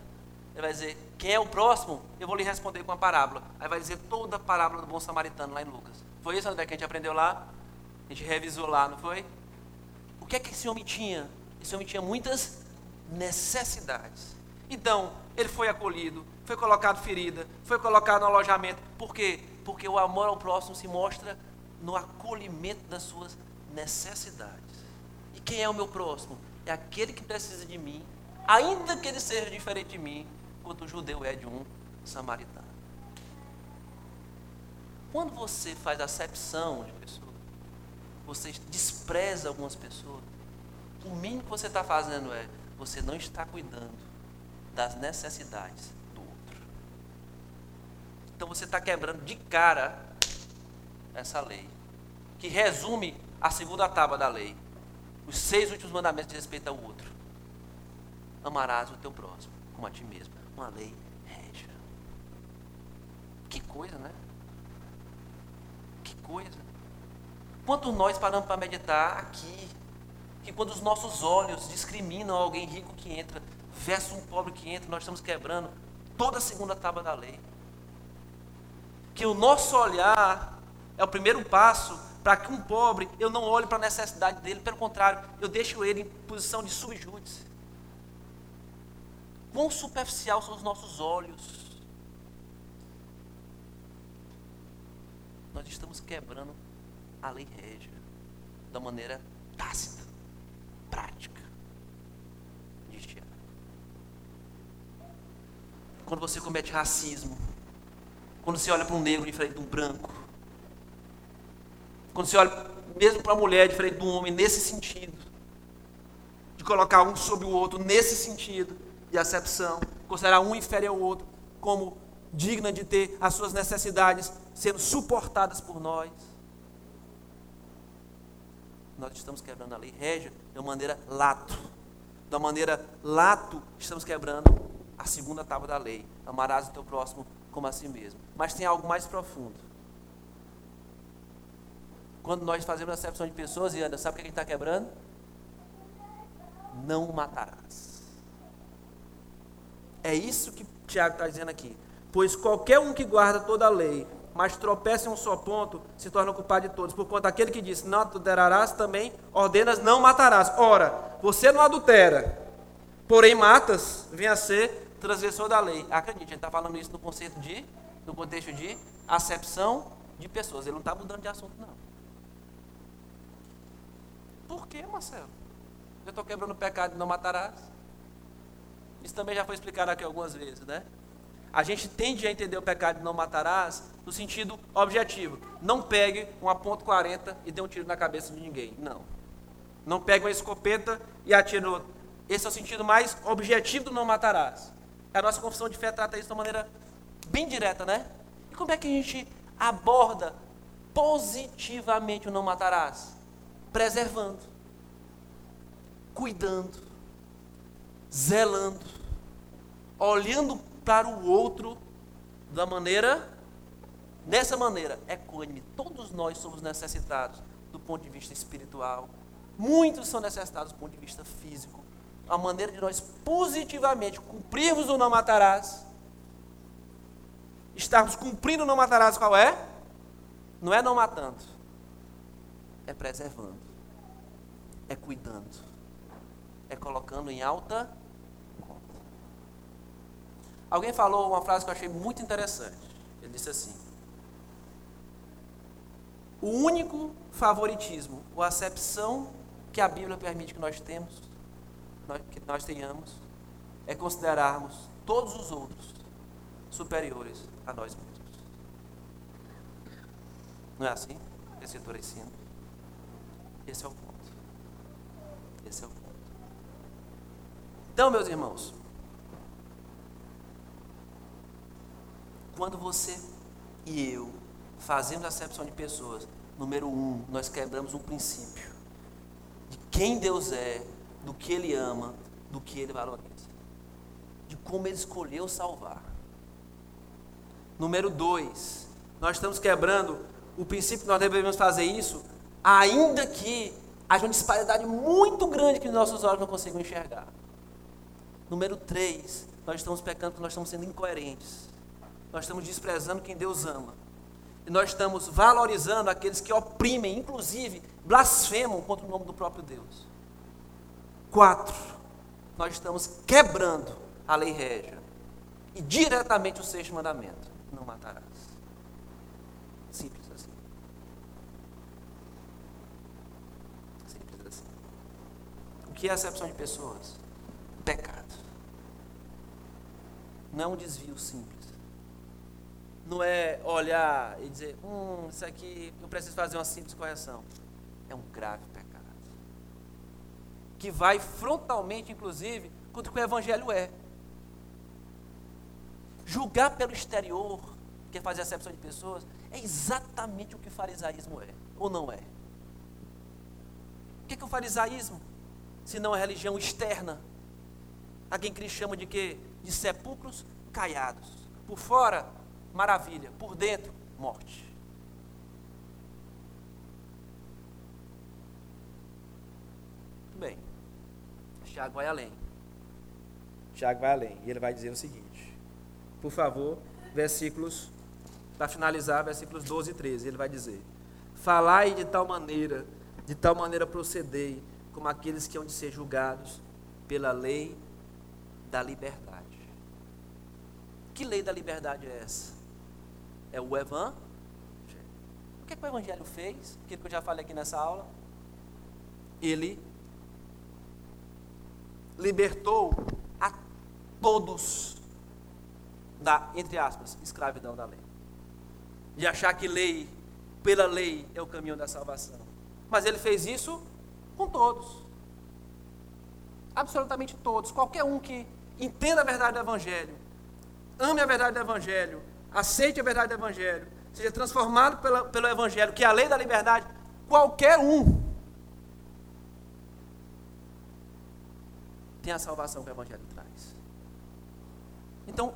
Ele vai dizer, quem é o próximo? Eu vou lhe responder com a parábola. Aí vai dizer toda a parábola do bom samaritano lá em Lucas. Foi isso, André, que a gente aprendeu lá? A gente revisou lá, não foi? O que é que esse homem tinha? Esse homem tinha muitas necessidades. Então, ele foi acolhido, foi colocado ferida, foi colocado no alojamento. Por quê? Porque o amor ao próximo se mostra no acolhimento das suas necessidades. Quem é o meu próximo? É aquele que precisa de mim, ainda que ele seja diferente de mim, quanto o judeu é de um samaritano. Quando você faz acepção de pessoas, você despreza algumas pessoas, o mínimo que você está fazendo é você não está cuidando das necessidades do outro. Então você está quebrando de cara essa lei, que resume a segunda tábua da lei. Os seis últimos mandamentos de respeito ao outro. Amarás o teu próximo como a ti mesmo. Uma lei régia. Que coisa, né? Que coisa. Quanto nós paramos para meditar aqui, que quando os nossos olhos discriminam alguém rico que entra versus um pobre que entra, nós estamos quebrando toda a segunda tábua da lei. Que o nosso olhar é o primeiro passo para que um pobre, eu não olhe para a necessidade dele, pelo contrário, eu deixo ele em posição de subjúdice. Quão superficial são os nossos olhos. Nós estamos quebrando a lei régia da maneira tácita prática. Diz Tiago. Quando você comete racismo, quando você olha para um negro diferente de um branco, quando você olha mesmo para uma mulher diferente de um homem nesse sentido, de colocar um sobre o outro nesse sentido de acepção, considerar um inferior ao outro como digna de ter as suas necessidades sendo suportadas por nós. Nós estamos quebrando a lei régia de uma maneira lato. Uma maneira lato, estamos quebrando a segunda tábua da lei. Amarás o teu próximo como a si mesmo. Mas tem algo mais profundo. Quando nós fazemos acepção de pessoas, e anda, sabe o que a gente está quebrando? Não matarás. É isso que Tiago está dizendo aqui. Pois qualquer um que guarda toda a lei, mas tropeça em um só ponto, se torna culpado de todos. Por conta daquele que disse, não adulterarás, também ordenas, não matarás. Ora, você não adultera, porém matas, vem a ser transgressor da lei. Acredite, ele está falando isso no conceito de, no contexto de acepção de pessoas. Ele não está mudando de assunto, não. Por que, Marcelo? Eu estou quebrando o pecado de não matarás. Isso também já foi explicado aqui algumas vezes, né? A gente tende a entender o pecado de não matarás no sentido objetivo. Não pegue uma ponto .40 e dê um tiro na cabeça de ninguém. Não. Não pegue uma escopeta e atire no outro. Esse é o sentido mais objetivo do não matarás. A nossa confissão de fé trata isso de uma maneira bem direta, né? E como é que a gente aborda positivamente o não matarás? Preservando, cuidando, zelando, olhando para o outro da maneira, dessa maneira, equânime. Todos nós somos necessitados do ponto de vista espiritual. Muitos são necessitados do ponto de vista físico. A maneira de nós positivamente cumprirmos o não matarás. Estarmos cumprindo o não matarás qual é? Não é não matando. É preservando. É cuidando. É colocando em alta Alguém falou uma frase que eu achei muito interessante. Ele disse assim: O único favoritismo ou acepção que a Bíblia permite que nós temos, que nós tenhamos, é considerarmos todos os outros superiores a nós mesmos. Não é assim? Esse autor ensina. Esse é o. Esse é o ponto. Então, meus irmãos, Quando você e eu fazemos acepção de pessoas, número um, nós quebramos um princípio de quem Deus é, do que Ele ama, do que Ele valoriza, de como Ele escolheu salvar. Número dois, nós estamos quebrando o princípio que nós devemos fazer isso, ainda que haja uma disparidade muito grande que nossos olhos não conseguem enxergar. Número três, nós estamos pecando porque nós estamos sendo incoerentes nós estamos desprezando quem Deus ama. E nós estamos valorizando aqueles que oprimem, inclusive blasfemam contra o nome do próprio Deus. Quatro, nós estamos quebrando a lei régia. E diretamente o sexto mandamento: não matarás. Simples assim. Simples assim. O que é acepção de pessoas? Pecado. Não é um desvio simples não é olhar e dizer, hum, isso aqui eu preciso fazer uma simples correção. É um grave pecado. Que vai frontalmente, inclusive, contra o que o Evangelho é. Julgar pelo exterior, que é fazer acepção de pessoas, é exatamente o que o farisaísmo é, ou não é? O que é, que o farisaísmo? Se não a religião externa. A quem Cristo chama de quê? De sepulcros caiados. Por fora, maravilha. Por dentro, morte. Muito bem. Tiago vai além. Tiago vai além. E ele vai dizer o seguinte. Por favor, versículos, para finalizar, versículos 12 e 13. Ele vai dizer: Falai de tal maneira, de tal maneira procedei, como aqueles que hão de ser julgados pela lei da liberdade. Que lei da liberdade é essa? é o Evangelho. O que, é que o Evangelho fez? Aquilo que eu já falei aqui nessa aula. Ele libertou a todos da, entre aspas, escravidão da lei. De achar que lei, pela lei, é o caminho da salvação. Mas ele fez isso com todos. Absolutamente todos. Qualquer um que entenda a verdade do Evangelho, ame a verdade do Evangelho, aceite a verdade do Evangelho, seja transformado pela, pelo Evangelho, que é a lei da liberdade, qualquer um tem a salvação que o Evangelho traz. Então,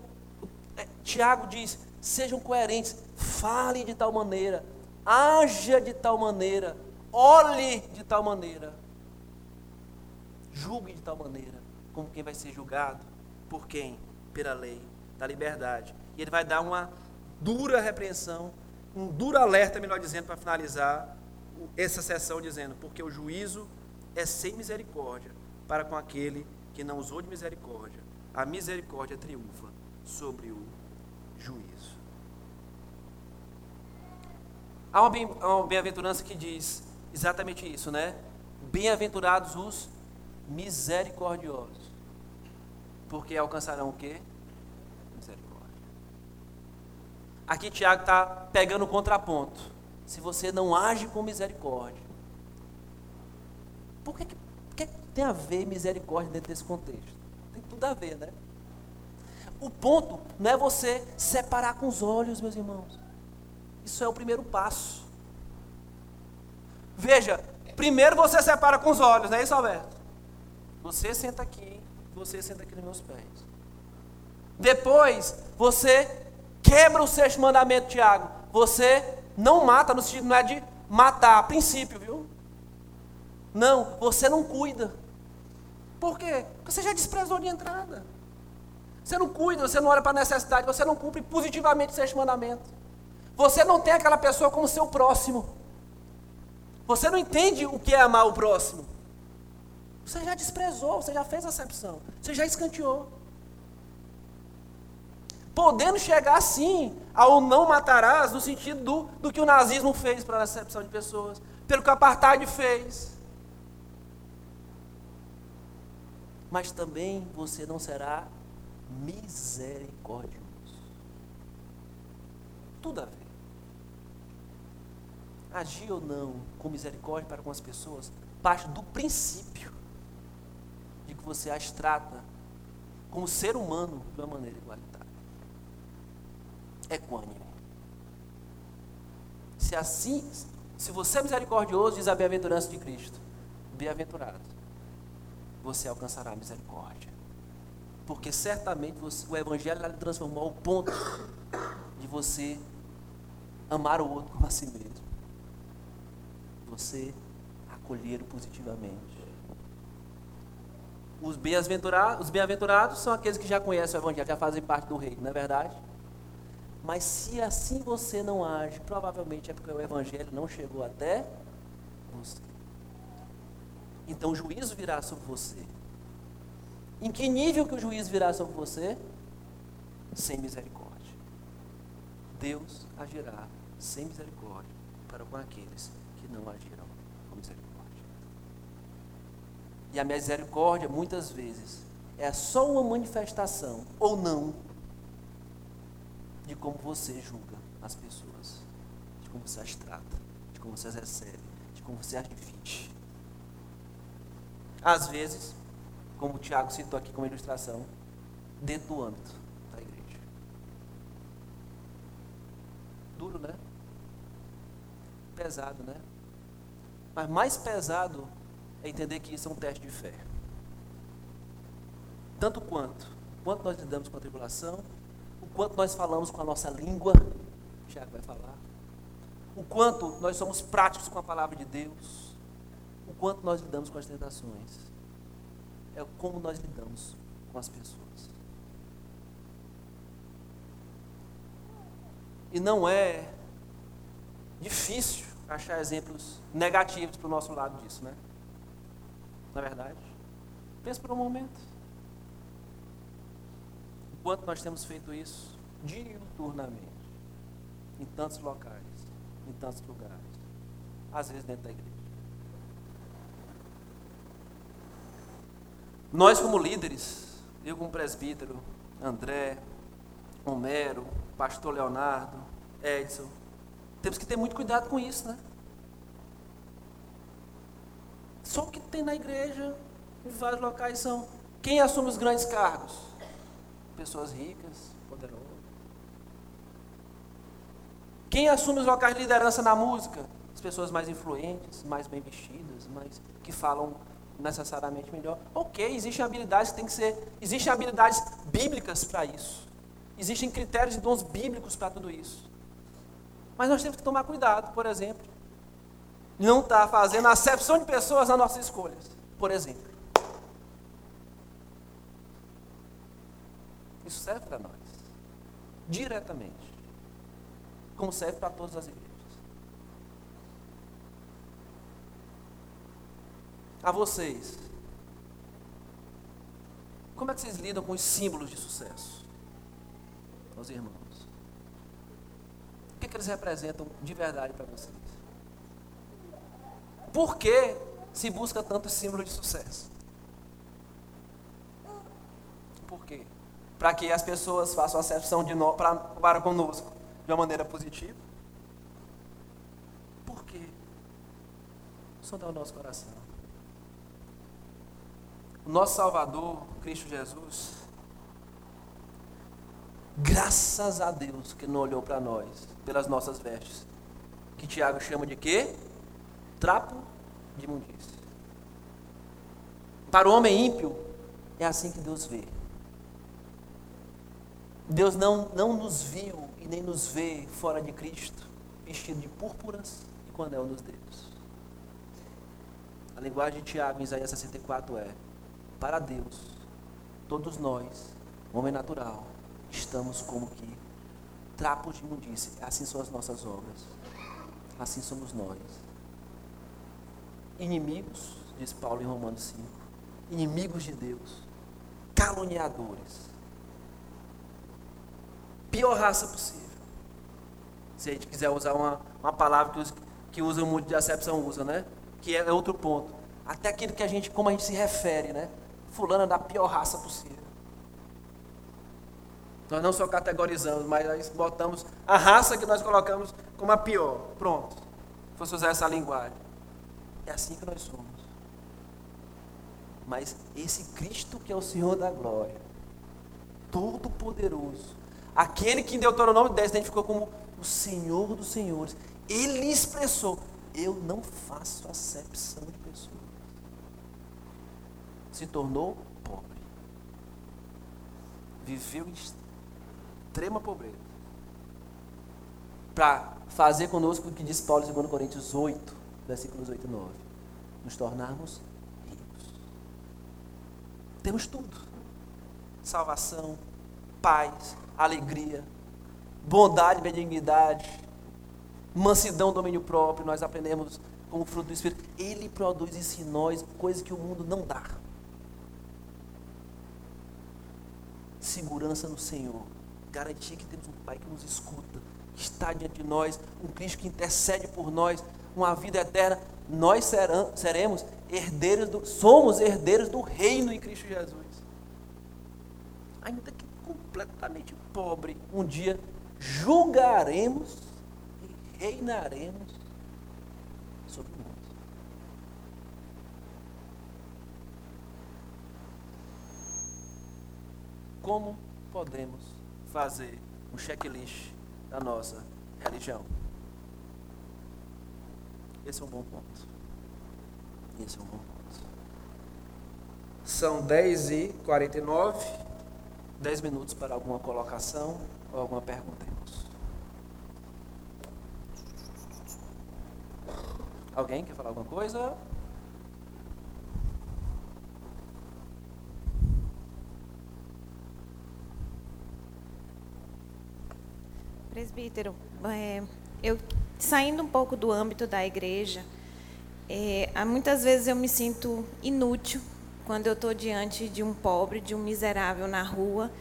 é, Tiago diz: sejam coerentes, fale de tal maneira, haja de tal maneira, olhe de tal maneira, julgue de tal maneira, como quem vai ser julgado, por quem? Pela lei da liberdade. E ele vai dar uma dura repreensão, um duro alerta, melhor dizendo, para finalizar essa sessão, dizendo: porque o juízo é sem misericórdia para com aquele que não usou de misericórdia. A misericórdia triunfa sobre o juízo. Há uma bem-aventurança que diz exatamente isso, né? Bem-aventurados os misericordiosos, porque alcançarão o quê? Aqui Tiago está pegando o contraponto. Se você não age com misericórdia, por que, que, que tem a ver misericórdia dentro desse contexto? Tem tudo a ver, né? O ponto não é você separar com os olhos, meus irmãos. Isso é o primeiro passo. Veja, primeiro você separa com os olhos, não é isso, Alberto? Você senta aqui, você senta aqui nos meus pés. Depois, você quebra o sexto mandamento, Tiago. Você não mata, no sentido não é de matar, a princípio, viu? Não, você não cuida. Por quê? Porque você já desprezou de entrada. Você não cuida, você não olha para a necessidade, você não cumpre positivamente o sexto mandamento. Você não tem aquela pessoa como seu próximo. Você não entende o que é amar o próximo. Você já desprezou, você já fez acepção, você já escanteou podendo chegar sim ao não matarás, no sentido do, do que o nazismo fez para a recepção de pessoas, pelo que o apartheid fez. Mas também você não será misericordioso. Tudo a ver. Agir ou não com misericórdia para com as pessoas parte do princípio de que você as trata como ser humano de uma maneira igualitária equânime. Se assim, se você é misericordioso, diz a bem-aventurança de Cristo, bem-aventurado, você alcançará a misericórdia. Porque certamente você, o Evangelho lhe transformou ao ponto de você amar o outro como a si mesmo. Você acolher positivamente. Os bem-aventurados bem são aqueles que já conhecem o Evangelho, já fazem parte do reino, não é verdade? Mas se assim você não age, provavelmente é porque o evangelho não chegou até você. Então o juízo virá sobre você. Em que nível que o juízo virá sobre você? Sem misericórdia. Deus agirá sem misericórdia para com aqueles que não agirão com misericórdia. E a misericórdia, muitas vezes, é só uma manifestação, ou não, de como você julga as pessoas, de como você as trata, de como você as recebe, de como você as divide. Às vezes, como o Tiago citou aqui como ilustração, dentro do âmbito da igreja. Duro, né? Pesado, né? Mas mais pesado é entender que isso é um teste de fé. Tanto quanto, quanto nós lidamos com a tribulação, o quanto nós falamos com a nossa língua, o Tiago vai falar, o quanto nós somos práticos com a palavra de Deus, o quanto nós lidamos com as tentações, é como nós lidamos com as pessoas. E não é difícil achar exemplos negativos para o nosso lado disso, né? Na é verdade. Pense por um momento quanto nós temos feito isso diuturnamente, em tantos locais, em tantos lugares, às vezes dentro da igreja. Nós, como líderes, eu, como presbítero, André, Homero, Pastor Leonardo, Edson, temos que ter muito cuidado com isso, né? Só o que tem na igreja, em vários locais, são quem assume os grandes cargos? pessoas ricas, poderosas. Quem assume os locais de liderança na música? As pessoas mais influentes, mais bem vestidas, mais que falam necessariamente melhor. Ok, existem habilidades que tem que ser. Existem habilidades bíblicas para isso. Existem critérios e dons bíblicos para tudo isso. Mas nós temos que tomar cuidado, por exemplo. Não estar tá fazendo acepção de pessoas nas nossas escolhas. Por exemplo. Isso serve para nós. Diretamente. Como serve para todas as igrejas. A vocês. Como é que vocês lidam com os símbolos de sucesso? Os irmãos. O que, que eles representam de verdade para vocês? Por que se busca tanto símbolo de sucesso? Por quê? Para que as pessoas façam acepção de no, pra, para conosco de uma maneira positiva? Por quê? Sondar o nosso coração. O nosso Salvador, Cristo Jesus, graças a Deus que não olhou para nós pelas nossas vestes. Que Tiago chama de quê? Trapo de imundícia. Para o homem ímpio, é assim que Deus vê. Deus não, não nos viu e nem nos vê fora de Cristo, vestido de púrpuras e com anel nos dedos. A linguagem de Tiago em Isaías 64 é: para Deus, todos nós, homem natural, estamos como que trapos de imundícia. Assim são as nossas obras. Assim somos nós. Inimigos, diz Paulo em Romanos 5. Inimigos de Deus. Caluniadores. Pior raça possível. Se a gente quiser usar uma, uma palavra que, os, que usam muito de acepção, usa, né? Que é outro ponto. Até aquilo que a gente, como a gente se refere, né? fulano é da pior raça possível. Nós não só categorizamos, mas nós botamos a raça que nós colocamos como a pior. Pronto. Se fosse usar essa linguagem. É assim que nós somos. Mas esse Cristo que é o Senhor da glória, todo-poderoso, aquele que em Deuteronômio 10 identificou como o Senhor dos senhores, ele expressou: Eu não faço acepção de pessoas se tornou pobre. Viveu em extrema pobreza. Para fazer conosco o que diz Paulo em 2 Coríntios 8, versículos 8 e 9. Nos tornarmos ricos. Temos tudo: salvação, paz, alegria, bondade, benignidade, mansidão, domínio próprio. Nós aprendemos como fruto do Espírito. Ele produz isso em nós, coisa que o mundo não dá. segurança no Senhor, garantia que temos um Pai que nos escuta, que está diante de nós, um Cristo que intercede por nós, uma vida eterna, nós seremos herdeiros do, somos herdeiros do reino em Cristo Jesus. Ainda que completamente pobre, um dia julgaremos e reinaremos sobre o mundo. como podemos fazer um checklist da nossa religião? Esse é um bom ponto. Esse é um bom ponto. São 10 e 49 10 minutos para alguma colocação ou alguma pergunta, irmãos. Alguém quer falar alguma coisa? Presbítero, é, eu saindo um pouco do âmbito da igreja, é, muitas vezes eu me sinto inútil quando eu estou diante de um pobre, de um miserável na rua,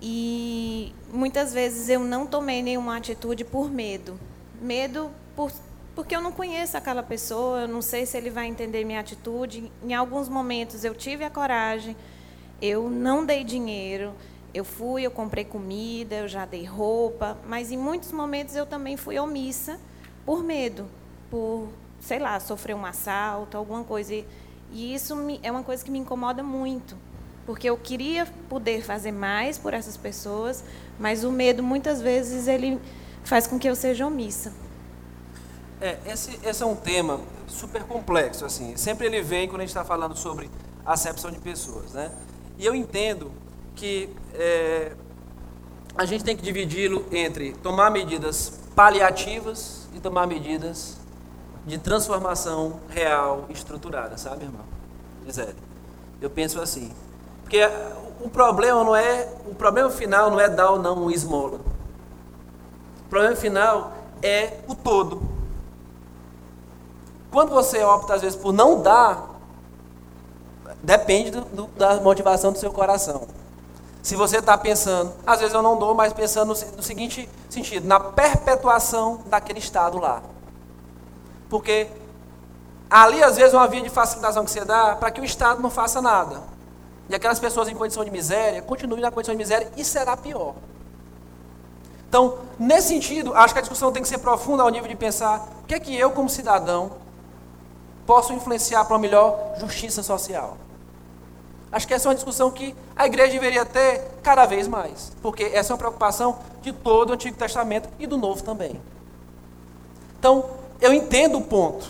e muitas vezes eu não tomei nenhuma atitude por medo, medo por, porque eu não conheço aquela pessoa, eu não sei se ele vai entender minha atitude. Em alguns momentos eu tive a coragem, eu não dei dinheiro, eu fui, eu comprei comida, eu já dei roupa, mas em muitos momentos eu também fui omissa por medo, por, sei lá, sofrer um assalto, alguma coisa. E, e isso me, é uma coisa que me incomoda muito, porque eu queria poder fazer mais por essas pessoas, mas o medo muitas vezes ele faz com que eu seja omissa. É, esse, esse é um tema super complexo, assim. Sempre ele vem quando a gente está falando sobre acepção de pessoas, né? E eu entendo que é, a gente tem que dividi-lo entre tomar medidas paliativas e tomar medidas de transformação real estruturada, sabe, irmão? Gisele, eu penso assim. Porque o problema não é, o problema final não é dar ou não um esmola. O problema final é o todo. Quando você opta, às vezes, por não dar, depende do, do, da motivação do seu coração. Se você está pensando, às vezes eu não dou, mas pensando no, seguinte sentido, na perpetuação daquele estado lá. Porque ali, às vezes, uma via de facilitação que você dá para que o Estado não faça nada. E aquelas pessoas em condição de miséria continuem na condição de miséria e será pior. Então, nesse sentido, acho que a discussão tem que ser profunda ao nível de pensar o que é que eu, como cidadão, posso influenciar para uma melhor justiça social. Acho que essa é uma discussão que a igreja deveria ter cada vez mais, porque essa é uma preocupação de todo o Antigo Testamento e do Novo também. Então, eu entendo o ponto.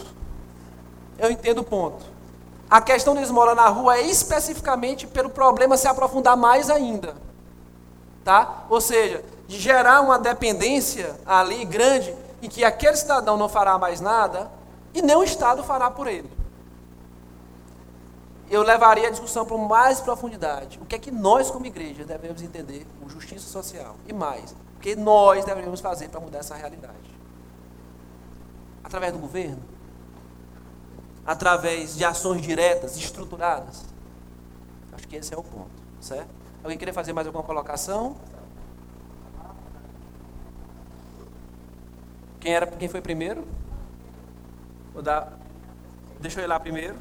Eu entendo o ponto. A questão da esmola na rua é especificamente pelo problema se aprofundar mais ainda. Tá? Ou seja, de gerar uma dependência ali grande em que aquele cidadão não fará mais nada e nem o Estado fará por ele. Eu levaria a discussão para mais profundidade. O que é que nós, como igreja, devemos entender com justiça social? E mais, o que nós devemos fazer para mudar essa realidade? Através do governo? Através de ações diretas, estruturadas? Acho que esse é o ponto, certo? Alguém queria fazer mais alguma colocação? Quem, era, quem foi primeiro? Vou dar, deixa eu ir lá primeiro.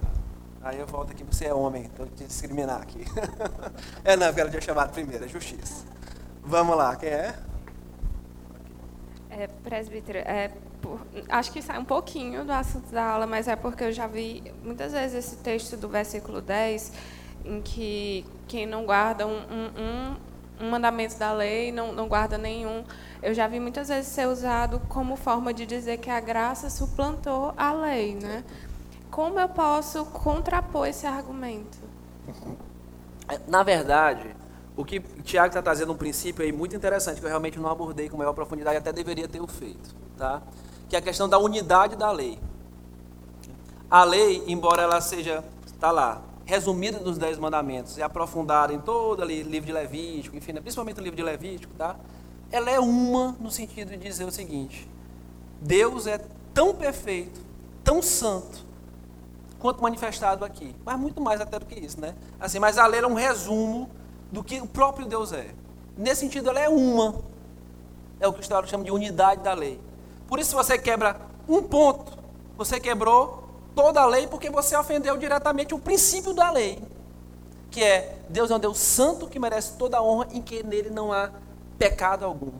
Aí eu volto aqui, você é homem, então te discriminar aqui. é não, eu tinha chamado primeiro, é justiça. Vamos lá, quem é? É, presbítero, é, por, acho que sai um pouquinho do assunto da aula, mas é porque eu já vi muitas vezes esse texto do versículo 10, em que quem não guarda um, um, um, mandamento da lei não, não guarda nenhum. Eu já vi muitas vezes ser usado como forma de dizer que a graça suplantou a lei, né? Como eu posso contrapor esse argumento? Na verdade, o que o Tiago está trazendo um princípio aí muito interessante, que eu realmente não abordei com maior profundidade, até deveria ter o feito, tá? que é a questão da unidade da lei. A lei, embora ela seja, está lá, resumida nos Dez Mandamentos e aprofundada em todo ali, livro de Levítico, enfim, né, principalmente o livro de Levítico, tá? ela é uma no sentido de dizer o seguinte: Deus é tão perfeito, tão santo, quanto manifestado aqui. Mas muito mais até do que isso, né? Assim, mas a lei é um resumo do que o próprio Deus é. Nesse sentido, ela é uma. É o que os teólogos chamam de unidade da lei. Por isso, se você quebra um ponto, você quebrou toda a lei porque você ofendeu diretamente o princípio da lei. Que é, Deus é um Deus santo que merece toda a honra em que nele não há pecado algum.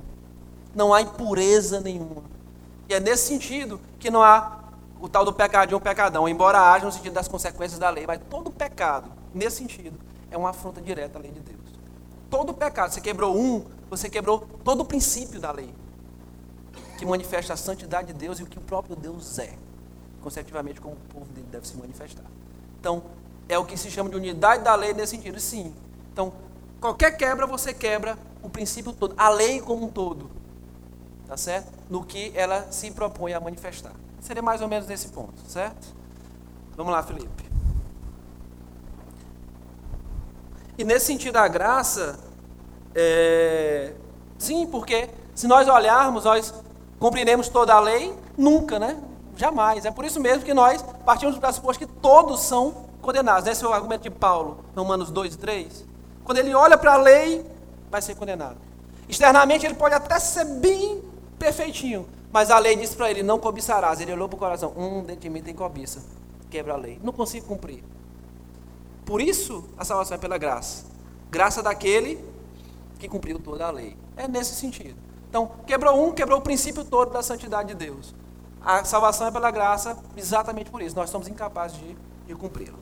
Não há impureza nenhuma. E é nesse sentido que não há o tal do pecadinho, pecadão, embora haja no sentido das consequências da lei, mas todo pecado, nesse sentido, é uma afronta direta à lei de Deus. Todo pecado, você quebrou um, você quebrou todo o princípio da lei, que manifesta a santidade de Deus e o que o próprio Deus é, consecutivamente como o povo dele deve se manifestar. Então, é o que se chama de unidade da lei nesse sentido, sim. Então, qualquer quebra, você quebra o princípio todo, a lei como um todo, tá certo? No que ela se propõe a manifestar. Seria mais ou menos nesse ponto, certo? Vamos lá, Felipe. E nesse sentido da graça, é... sim, porque se nós olharmos, nós cumpriremos toda a lei? Nunca, né? Jamais. É por isso mesmo que nós partimos do pressuposto que todos são condenados. Esse é o argumento de Paulo, Romanos 2 e 3. Quando ele olha para a lei, vai ser condenado. Externamente ele pode até ser bem perfeitinho, mas a lei diz para ele: não cobiçarás. Ele olhou para o coração: hum, dentro de mim tem cobiça. Quebra a lei. Não consigo cumprir. Por isso, a salvação é pela graça. Graça daquele que cumpriu toda a lei. É nesse sentido. Então, quebrou um, quebrou o princípio todo da santidade de Deus. A salvação é pela graça exatamente por isso. Nós somos incapazes de, de cumpri-la.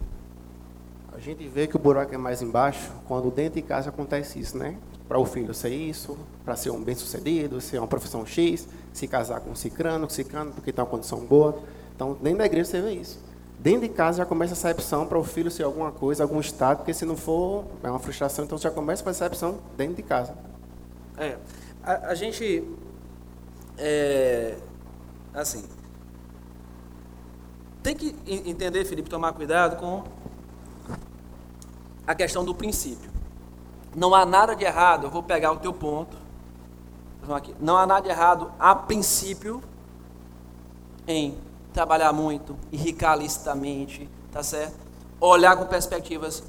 gente vê que o buraco é mais embaixo quando dentro de casa acontece isso, né? Para o filho ser isso, para ser um bem-sucedido, ser uma profissão X, se casar com um cicrano, cicrano, porque tem uma condição boa. Então, dentro da igreja você vê isso. Dentro de casa já começa essa opção para o filho ser alguma coisa, algum estado, porque se não for, é uma frustração, então já começa com essa opção dentro de casa. É, a, a gente, é, assim, tem que en- entender, Felipe, tomar cuidado com a questão do princípio. Não há nada de errado, eu vou pegar o teu ponto. Aqui. Não há nada de errado, a princípio, em trabalhar muito, enricar licitamente, tá certo? Olhar com perspectivas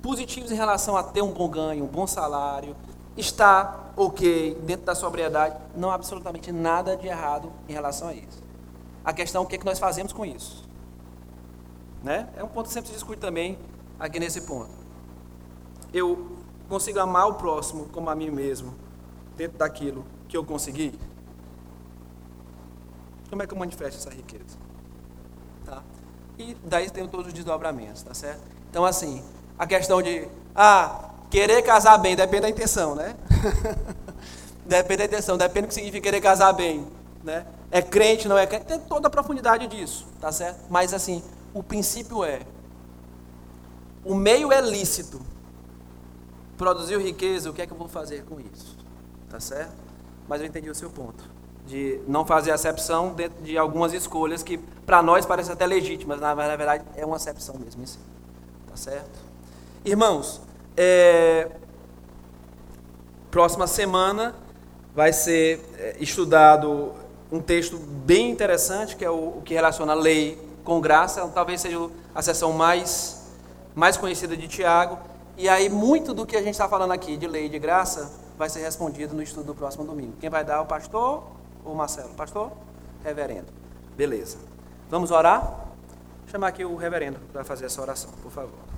positivas em relação a ter um bom ganho, um bom salário, estar ok dentro da sobriedade, não há absolutamente nada de errado em relação a isso. A questão é o que, é que nós fazemos com isso. Né? É um ponto que sempre se discute também aqui nesse ponto. Eu consigo amar o próximo como a mim mesmo, dentro daquilo que eu consegui? Como é que eu manifesto essa riqueza? Tá? E daí tem todos os desdobramentos, tá certo? Então, assim, a questão de, ah, querer casar bem depende da intenção, né? depende da intenção, depende do que significa querer casar bem, né? É crente, não é crente, tem toda a profundidade disso, tá certo? Mas, assim, o princípio é, o meio é lícito, produziu riqueza, o que é que eu vou fazer com isso? Tá certo? Mas eu entendi o seu ponto. De não fazer acepção dentro de algumas escolhas que para nós parecem até legítimas, mas na verdade é uma acepção mesmo. Isso. Tá certo? Irmãos, é, próxima semana vai ser é, estudado um texto bem interessante, que é o, que relaciona lei com graça. Talvez seja a sessão mais, mais conhecida de Tiago. E aí, muito do que a gente está falando aqui de lei de graça vai ser respondido no estudo do próximo domingo. Quem vai dar é o pastor ou o Marcelo? Pastor? Reverendo. Beleza. Vamos orar? Vou chamar aqui o reverendo para fazer essa oração, por favor.